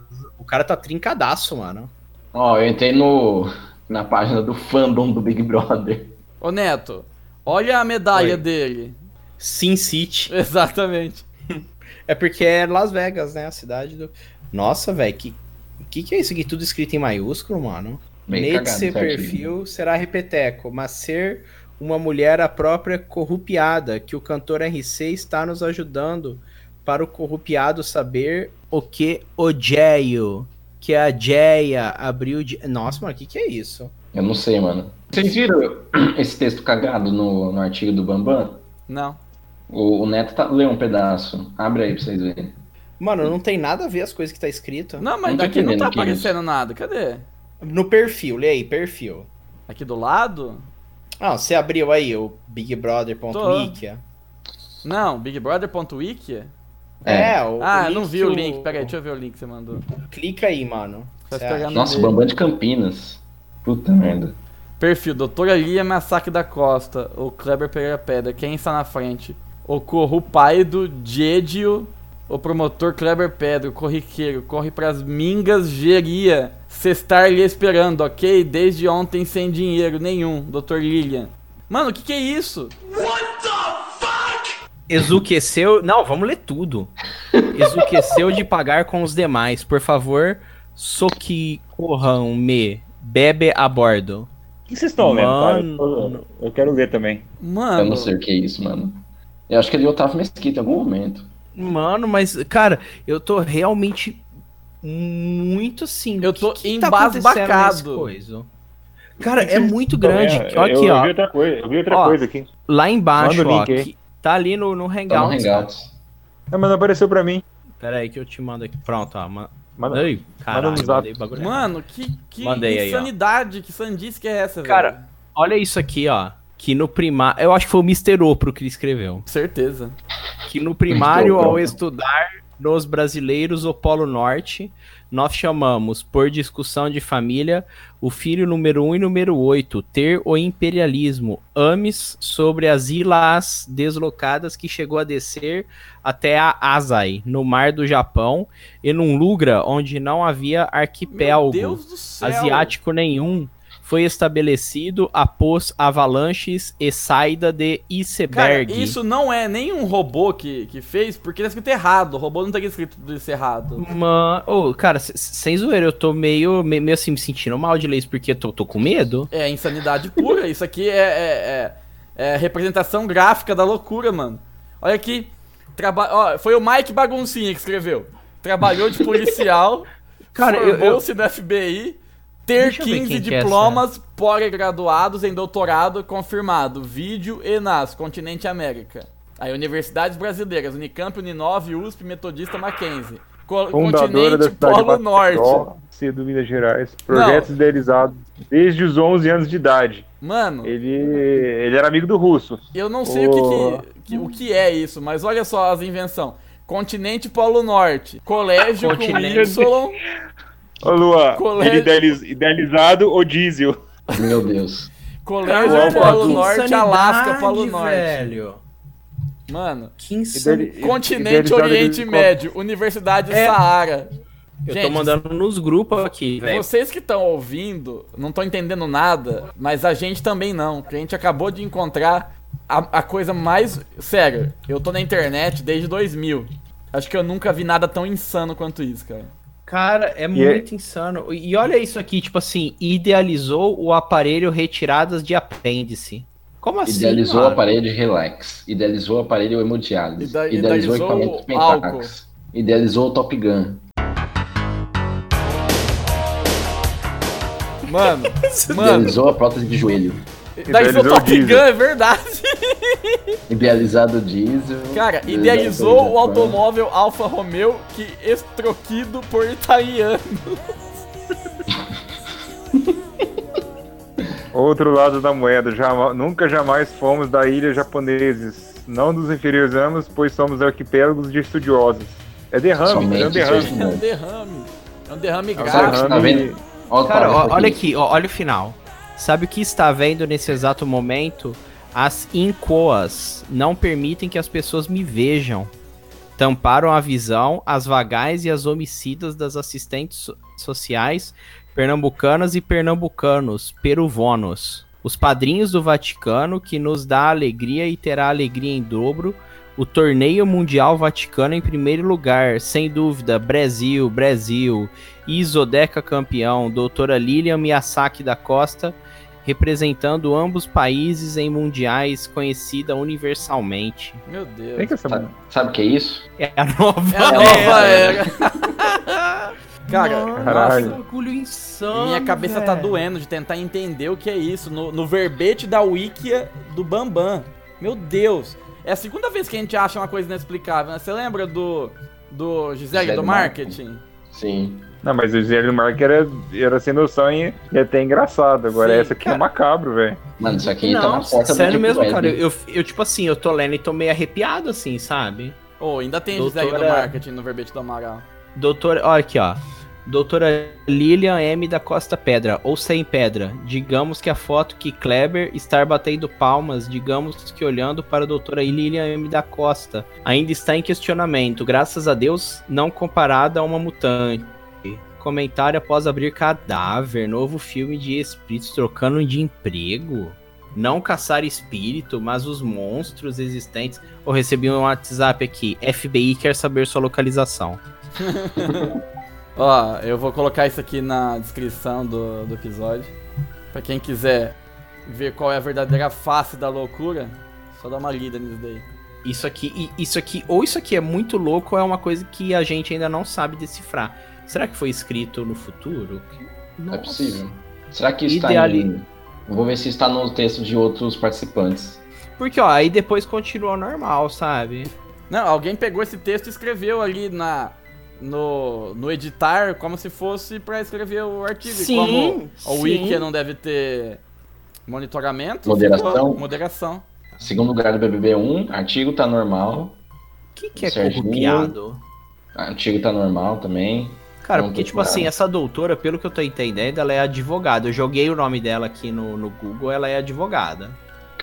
O cara tá trincadaço, mano. ó, eu entrei no, na página do fandom do Big Brother. Ô Neto, olha a medalha Oi. dele. Sin City. Exatamente. É porque é Las Vegas, né? A cidade do. Nossa, velho, que... que que é isso aqui? Tudo escrito em maiúsculo, mano? Seu certinho. perfil será repeteco, mas ser uma mulher a própria corrupiada, que o cantor RC está nos ajudando para o corrupiado saber o que odeio. Que a Jeia abriu de. Nossa, mano, o que, que é isso? Eu não sei, mano. Vocês viram esse texto cagado no, no artigo do Bambam? Não. O, o Neto tá, lê um pedaço. Abre aí pra vocês verem. Mano, não tem nada a ver as coisas que tá escrito. Não, mas Não daqui não tá aparecendo nada. Cadê? No perfil, lê aí, perfil. Aqui do lado? Ah, você abriu aí o bigbrother.wiki? Não, bigbrother.wiki? É. o, Ah, o não vi o link. Pera aí, deixa eu ver o link que você mandou. Clica aí, mano. Tá? Nossa, o dele. Bambam de Campinas. Puta merda. Perfil, Doutora Lia Massaque da Costa, o Kleber Pereira Pedra, quem está na frente? O Corrupaido Diedio, o promotor Kleber Pedra, o corriqueiro, corre pras mingas, geria, cê estar lhe esperando, ok? Desde ontem sem dinheiro nenhum, Dr. Lilian. Mano, o que que é isso? Exuqueceu. Não, vamos ler tudo. Exuqueceu de pagar com os demais. Por favor, socorram-me. Bebe a bordo. O que vocês estão lendo, cara? Eu, eu quero ler também. Mano, Eu não sei o que é isso, mano. Eu acho que é de Otávio Mesquita em algum momento. Mano, mas, cara, eu tô realmente muito assim. Eu o que tô que tá embasbacado. Cara, é muito grande. É, Ó, aqui, eu, ó. Eu vi outra coisa, eu vi outra Ó. coisa aqui. Lá embaixo, Manda o ó. link aí. que tá ali no, no Tá no Hangouts. Hangouts. Não, mas não apareceu pra mim. Pera aí que eu te mando aqui. Pronto, ó. Ma... Manda- Ai, caralho, no zap. mandei bagulho. Mano, que, que Mandei aí, insanidade, que sandice que é essa, velho? Cara, olha isso aqui, ó. Que no primário. Eu acho que foi o Mr. Opro que escreveu. Certeza. Que no primário, ao estudar nos brasileiros o Polo Norte, nós chamamos, por discussão de família, o filho número 1 e número 8, ter o imperialismo, ames sobre as ilhas deslocadas que chegou a descer até a Asai, no mar do Japão, e num lugar onde não havia arquipélago asiático nenhum, foi estabelecido após avalanches e saída de Cara, iceberg. isso não é nem um robô que, que fez, porque tá escrito errado. O robô não tá escrito isso errado. Mano, ô, cara, sem zoeira, eu tô meio, meio, assim, me sentindo mal de ler isso, porque eu tô, tô com medo. É insanidade pura. Isso aqui é, é, é- é representação gráfica da loucura, mano. Olha aqui. Traba ó, foi o Mike Baguncinha que escreveu. Trabalhou de policial, Cara, eu- eu- formou-se no FBI, ter Deixa eu ver 15 quem que é diplomas pós-graduados em doutorado confirmado. Vídeo ENAS, Continente América. Aí, Universidades Brasileiras, Unicamp, Uninove, USP, Metodista Mackenzie. Co Fundadora da Continente cidade Polo de Norte. Cedo Minas Gerais. Projetos idealizados desde os 11 anos de idade. Mano, Ele, ele era amigo do russo. Eu não sei o, que, que- que- o que é isso, mas olha só as invenções. Continente Polo Norte. Colégio Continente. com Y. Ô, Luan, Colégio- ele idealiz- idealizado ou diesel? Meu Deus. Colégio Cara, Polo que Norte, Alasca Polo Norte. velho. Mano, Que. Ideli- Continente idealizado Oriente ele- Médio, Universidade É. Saara. Eu Gente, tô mandando nos grupos aqui, velho. Vocês que estão ouvindo, não estão entendendo nada, mas a gente também não, porque a gente acabou de encontrar a, a coisa mais. Sério, eu tô na internet desde 2000. Acho que eu nunca vi nada tão insano quanto isso, cara. Cara, é E muito insano. E olha isso aqui, tipo assim, idealizou o aparelho retiradas de apêndice. Como assim, Idealizou o mano? aparelho de relax. Idealizou o aparelho hemodiálise. Ida- idealizou, idealizou equipamentos o. Pentax. Idealizou o Top Gun. Mano, mano, Idealizou a prótese de joelho. Daí seu Idealizou Top diesel. Gun, é verdade. Idealizado o diesel. Cara, idealizou o automóvel Alfa Romeo que estroquido por italiano. Outro lado da moeda. Jama- nunca jamais fomos da ilha japoneses. Não nos inferiorizamos, pois somos arquipélagos de estudiosos. É derrame, Somente é um derrame. É um derrame. É um derrame É um gráfico. você tá vendo? Olha Cara, ó, parágrafo olha aqui. olha o final. Sabe o que está vendo nesse exato momento? As incoas não permitem que as pessoas me vejam. Tamparam a visão, as vagais e as homicidas das assistentes so- sociais pernambucanas e pernambucanos, peruvonos. Os padrinhos do Vaticano, que nos dá alegria e terá alegria em dobro. O torneio mundial Vaticano em primeiro lugar, sem dúvida, Brasil, Brasil. Isodeca campeão, doutora Lilian Miyazaki da Costa, representando ambos países em mundiais conhecida universalmente. Meu Deus. Tem que essa Sabe, sabe o que é isso? É a nova, É a nova era. Cara, Caralho. nossa, bagulho insano. minha cabeça tá velho. doendo de tentar entender o que é isso. No, no verbete da Wikia do Bambam. Meu Deus. É a segunda vez que a gente acha uma coisa inexplicável, né? Você lembra do, do Gisele Gisele do marketing? Sim. Não, mas o Zélio Mark era, era sem noção e e até engraçado. Agora Sim, essa aqui é macabro, velho. Mano, isso aqui tá Não, na porta do sério mesmo, cara. Eu, eu, tipo assim, eu tô lendo e tô meio arrepiado assim, sabe? Oh, ainda tem Gisele do Doutora- marketing no verbete do Amaral. Doutora, olha aqui, ó. Doutora Lilian M da Costa Pedra, ou sem pedra. Digamos que a foto que Kleber estar batendo palmas, digamos que olhando para a doutora Lilian M da Costa, ainda está em questionamento, graças a Deus, não comparada a uma mutante. Comentário após abrir cadáver, novo filme de espíritos trocando de emprego. Não caçar espírito, mas os monstros existentes. Eu recebi um WhatsApp aqui. FBI quer saber sua localização. Ó, eu vou colocar isso aqui na descrição do, do episódio. Pra quem quiser ver qual é a verdadeira face da loucura, só dá uma lida nisso daí. Isso aqui, e- isso aqui, ou isso aqui é muito louco, ou é uma coisa que a gente ainda não sabe decifrar. Será que foi escrito no futuro? É possível. Será que está Ideali- em... Vou ver se está no texto de outros participantes. Porque, ó, aí depois continua normal, sabe? Não, alguém pegou esse texto e escreveu ali na, no, no editar como se fosse pra escrever o artigo. Sim, como o sim. Wiki não deve ter monitoramento. Moderação. ficou- moderação. Segundo lugar do BBB 1, artigo tá normal. O que, que é Serginho. corrupiado? Artigo tá normal também. Cara, Não, porque, tipo assim, essa doutora, pelo que eu tô entendendo, ela é advogada. Eu joguei o nome dela aqui no, no Google, ela é advogada.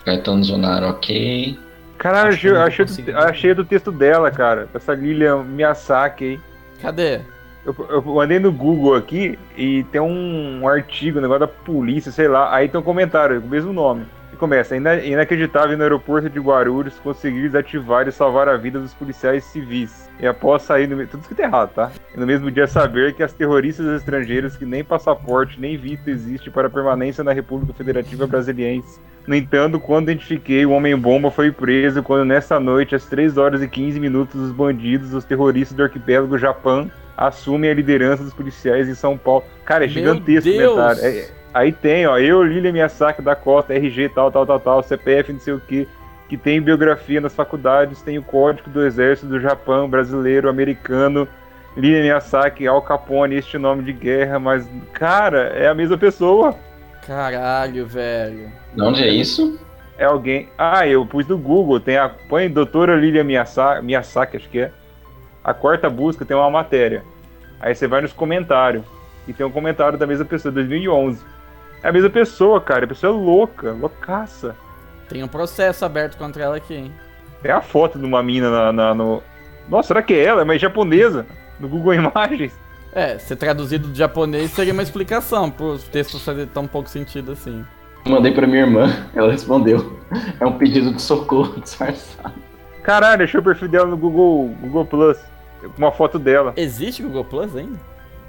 Cartão zonaro, ok. Que achei, achei, do, achei do texto dela, cara. Essa Lilian Miyazaki aí. Cadê? Eu, eu andei no Google aqui e tem um, artigo, um negócio da polícia, sei lá. Aí tem um comentário com o mesmo nome. Começa: "Ina- inacreditável no aeroporto de Guarulhos conseguir desativar e salvar a vida dos policiais civis. E após sair no. Tudo escrito errado, tá? E no mesmo dia saber que as terroristas estrangeiras que nem passaporte nem visto existe para permanência na República Federativa Brasiliense. No entanto, quando identifiquei, o Homem-Bomba foi preso quando nessa noite, às 3 horas e 15 minutos, os bandidos, os terroristas do arquipélago Japão, assumem a liderança dos policiais em São Paulo. Cara, é Meu gigantesco o Deus! comentário. É- aí tem, ó, eu, Lilia Miyazaki da Costa, RG, tal, tal, tal, tal, CPF, não sei o que, que tem biografia nas faculdades, tem o código do exército do Japão, brasileiro, americano, Lilia Miyazaki, Al Capone, este nome de guerra, mas, cara, é a mesma pessoa. Caralho, velho. De onde é isso? É alguém. Ah, eu pus no Google, tem a. Põe doutora Lilia Miyazaki, Miyazaki, acho que é. A quarta busca tem uma matéria. Aí você vai nos comentários. E tem um comentário da mesma pessoa, 2011. É a mesma pessoa, cara. A pessoa é louca, loucaça. Tem um processo aberto contra ela aqui, hein? É a foto de uma mina na, na- no. Nossa, será que é ela? É mais japonesa. No Google Imagens. É, ser traduzido do japonês seria uma explicação pro texto fazer tão pouco sentido assim. Mandei pra minha irmã, ela respondeu. É um pedido de socorro disfarçado. Caralho, achei o perfil dela no Google, Google Plus. Uma foto dela. Existe Google Plus ainda?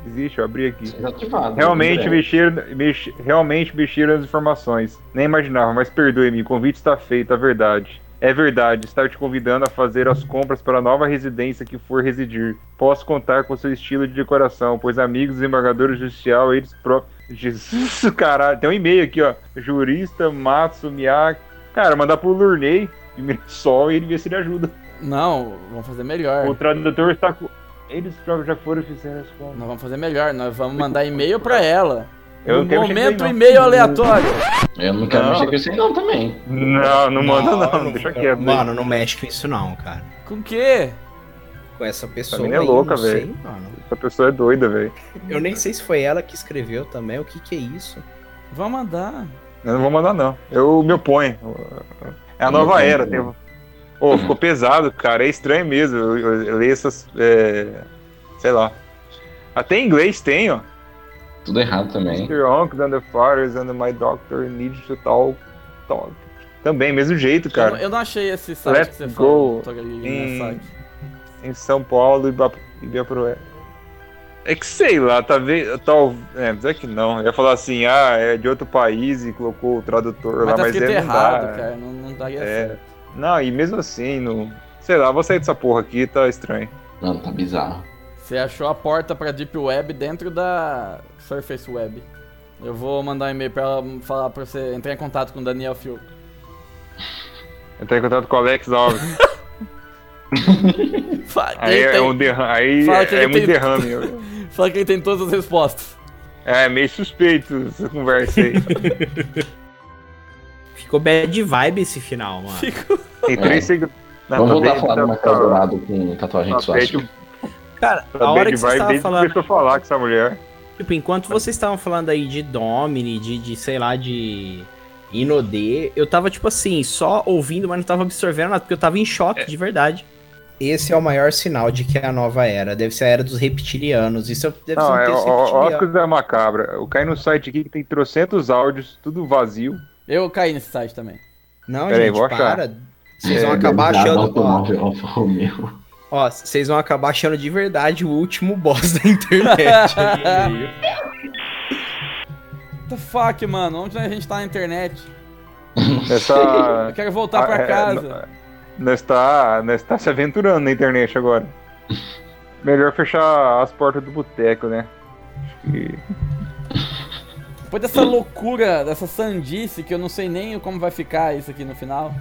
Existe, eu abri aqui. Desativado. Realmente É. mexeram, mex- realmente mexeram nas informações. Nem imaginava, mas perdoe-me, o convite está feito, a verdade. É verdade, estar te convidando a fazer as compras para a nova residência que for residir. Posso contar com seu estilo de decoração, pois amigos do embargador judicial, eles próprios. Jesus, caralho. Tem um e-mail aqui, ó. Jurista Matsu Miyake. Cara, mandar pro Lurney de Mirassol e ele vê se ele ajuda. Não, vamos fazer melhor. O tradutor está com. Eles próprios já foram e fizeram as compras. Nós vamos fazer melhor, nós vamos mandar e-mail pra ela. Eu no não momento, não. e-mail aleatório. Eu não quero Não. mexer com isso aí não também. Não, não manda não, deixa quieto. Mano, não mexe com isso não, cara. Com o quê? Com essa pessoa mina é louca, não velho. Essa pessoa é doida, velho. Eu nem sei se foi ela que escreveu também, o que que é isso? Vamos mandar. Eu não vou mandar, não. Eu me oponho. É a nova era. Tem... Ô, ficou pesado, cara. É estranho mesmo. Eu, eu, eu leio essas. é, Sei lá. Até em inglês tem, ó. Tudo errado também. Mr. Unks and the fathers and my doctor need to talk. talk. Também, mesmo jeito, Eu, cara. eu não achei esse site Let's que você go falou. Em- site. Em São Paulo e Ibiapurué. É que sei lá, tá vendo. Tal... É, mas é que não. Eu ia falar assim, ah, é de outro país e colocou o tradutor Mas lá, tá mas é, não errado, dá. cara. Não, não daria É. certo. Não, e mesmo assim, não. Sei lá, vou sair dessa porra aqui, tá estranho. Não, tá bizarro. Você achou a porta pra Deep Web dentro da Surface Web. Eu vou mandar um e-mail pra ela falar pra você entrar em contato com o Daniel Fio. Entrar em contato com o Alex Alves. Fala Aí ele é tem- um derrame. Aí Fala que é, ele é muito tem- derrame. Fala que ele tem todas as respostas. É meio suspeito essa conversa aí. Ficou bad vibe esse final, mano. Tem três seguidores. Vamos voltar a falar do Marcel Dourado com tatuagem de suástica. Cara, Tá a hora que você estava falando, começou a falar com essa mulher. tipo, enquanto vocês estavam falando aí de Domini, de, de sei lá, de Inodê, eu tava, tipo assim, só ouvindo, mas não tava absorvendo nada, porque eu tava em choque, de verdade. Esse é o maior sinal de que é a nova era. Deve ser a era dos reptilianos. Isso deve Não, ser um é, ó, ó, ó, da macabra. Eu caí no site aqui que tem trocentos áudios, tudo vazio. Eu caí nesse site também. Não, Peraí, gente, vou achar. para. Vocês É, vão acabar Organizado achando. Ó, ó, vocês vão acabar achando de verdade o último boss da internet. What the fuck, mano? Onde a gente tá na internet? Essa. Eu quero voltar pra é, casa. Nós está, nós tá se aventurando na internet agora. Melhor fechar as portas do boteco, né? Acho que. Depois dessa loucura, dessa sandice, que eu não sei nem como vai ficar isso aqui no final,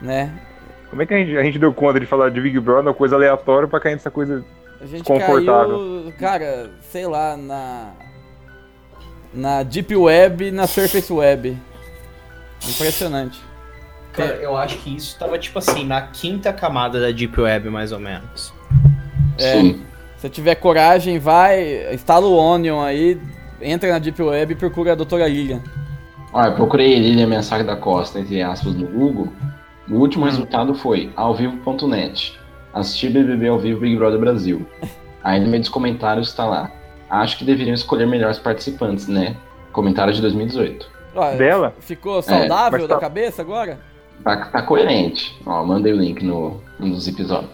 né? Como é que a gente, a gente deu conta de falar de Big Brother, uma coisa aleatória, pra cair nessa coisa A gente Desconfortável. caiu, cara, sei lá, na. Na Deep Web e na Surface Web. Impressionante. Cara, eu acho que isso tava, tipo assim, na quinta camada da Deep Web, mais ou menos. É. Sim. Se tiver coragem, vai, instala o Onion aí, entra na Deep Web e procura a doutora Lilian. Olha, eu procurei Lilian Mensagem da Costa, entre aspas, no Google. O último resultado foi alvivo.net. Assistir BBB ao vivo Big Brother Brasil. Aí no meio dos comentários está lá. Acho que deveriam escolher melhores participantes, né? Comentário de 2018. Ó, dela. Ficou saudável mas da tá- cabeça agora? Tá, tá coerente. Ó, mandei o link no, no Zip Zop.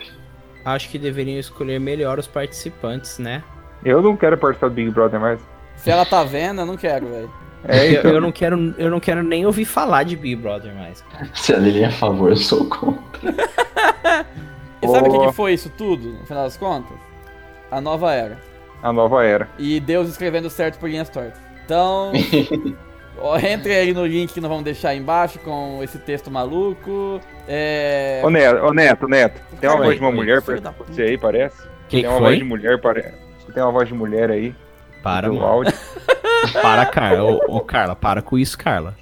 Acho que deveriam escolher melhor os participantes, né? Eu não quero participar do Big Brother mais. Se ela tá vendo, eu não quero, velho. É, Eu, então. eu não quero, eu não quero nem ouvir falar de Big Brother mais. Se a Lilian é a favor, eu sou contra. E sabe o que, que foi isso tudo, no final das contas? A nova era. A nova era. E Deus escrevendo certo por linhas tortas. Então, ó, entre aí no link que nós vamos deixar aí embaixo com esse texto maluco. É. Ô Neto, ô Neto, Neto, tem uma voz de uma mulher pra você aí, parece? Que tem uma voz de mulher, parece. Tem uma voz de mulher aí. Para, mano. áudio. Para, Carla. Ô, ô, Carla, para com isso, Carla.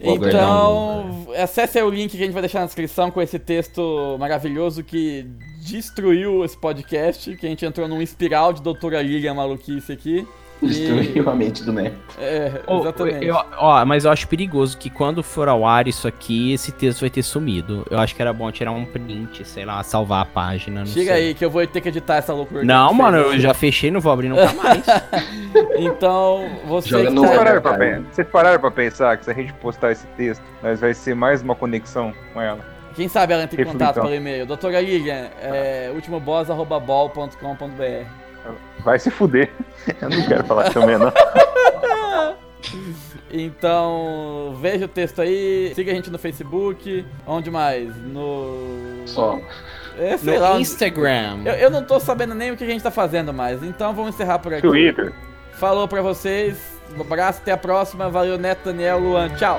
Então, acesse aí o link que a gente vai deixar na descrição com esse texto maravilhoso que destruiu esse podcast, que a gente entrou num espiral de doutora Lilian maluquice aqui. Destruiu a mente do Neto. É, exatamente. eu- ó, mas eu acho perigoso que quando for ao ar isso aqui, esse texto vai ter sumido. Eu acho que era bom tirar um print, sei lá, salvar a página. Não Chega sei. aí que eu vou ter que editar essa loucura. Não, mano, fez. eu já fechei, não vou abrir nunca mais. Então, você Joga que no Vocês ar. pararam, pra, vocês pararam pra pensar que se a gente postar esse texto, nós vai ser mais uma conexão com ela. Quem sabe ela entra em Reflitão. contato pelo e-mail. Doutora Lilian, é, ultimoboss.bol.com.br Vai se fuder. Eu não quero falar também, não. Então, veja o texto aí, siga a gente no Facebook, onde mais? No... Só. É, sei lá, No onde- Instagram. Eu, eu não tô sabendo nem o que a gente tá fazendo mais, então vamos encerrar por aqui. Twitter. Falou pra vocês, um abraço, até a próxima, valeu Neto, Daniel, Luan, tchau!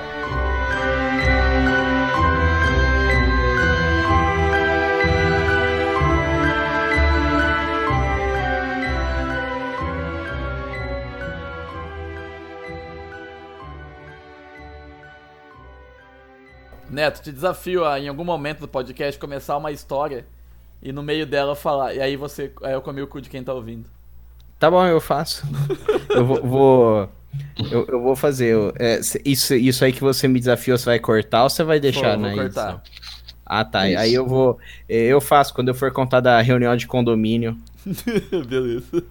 Neto, te desafio a em algum momento do podcast começar uma história e no meio dela falar. E aí você. Aí eu comi o cu de quem tá ouvindo. Tá bom, eu faço. eu vou. vou- eu, eu vou fazer. é, isso, isso aí que você me desafiou, você vai cortar ou você vai deixar Vou- na vou edição? cortar. Ah, tá. Isso. Aí eu vou. Eu faço quando eu for contar da reunião de condomínio. Beleza.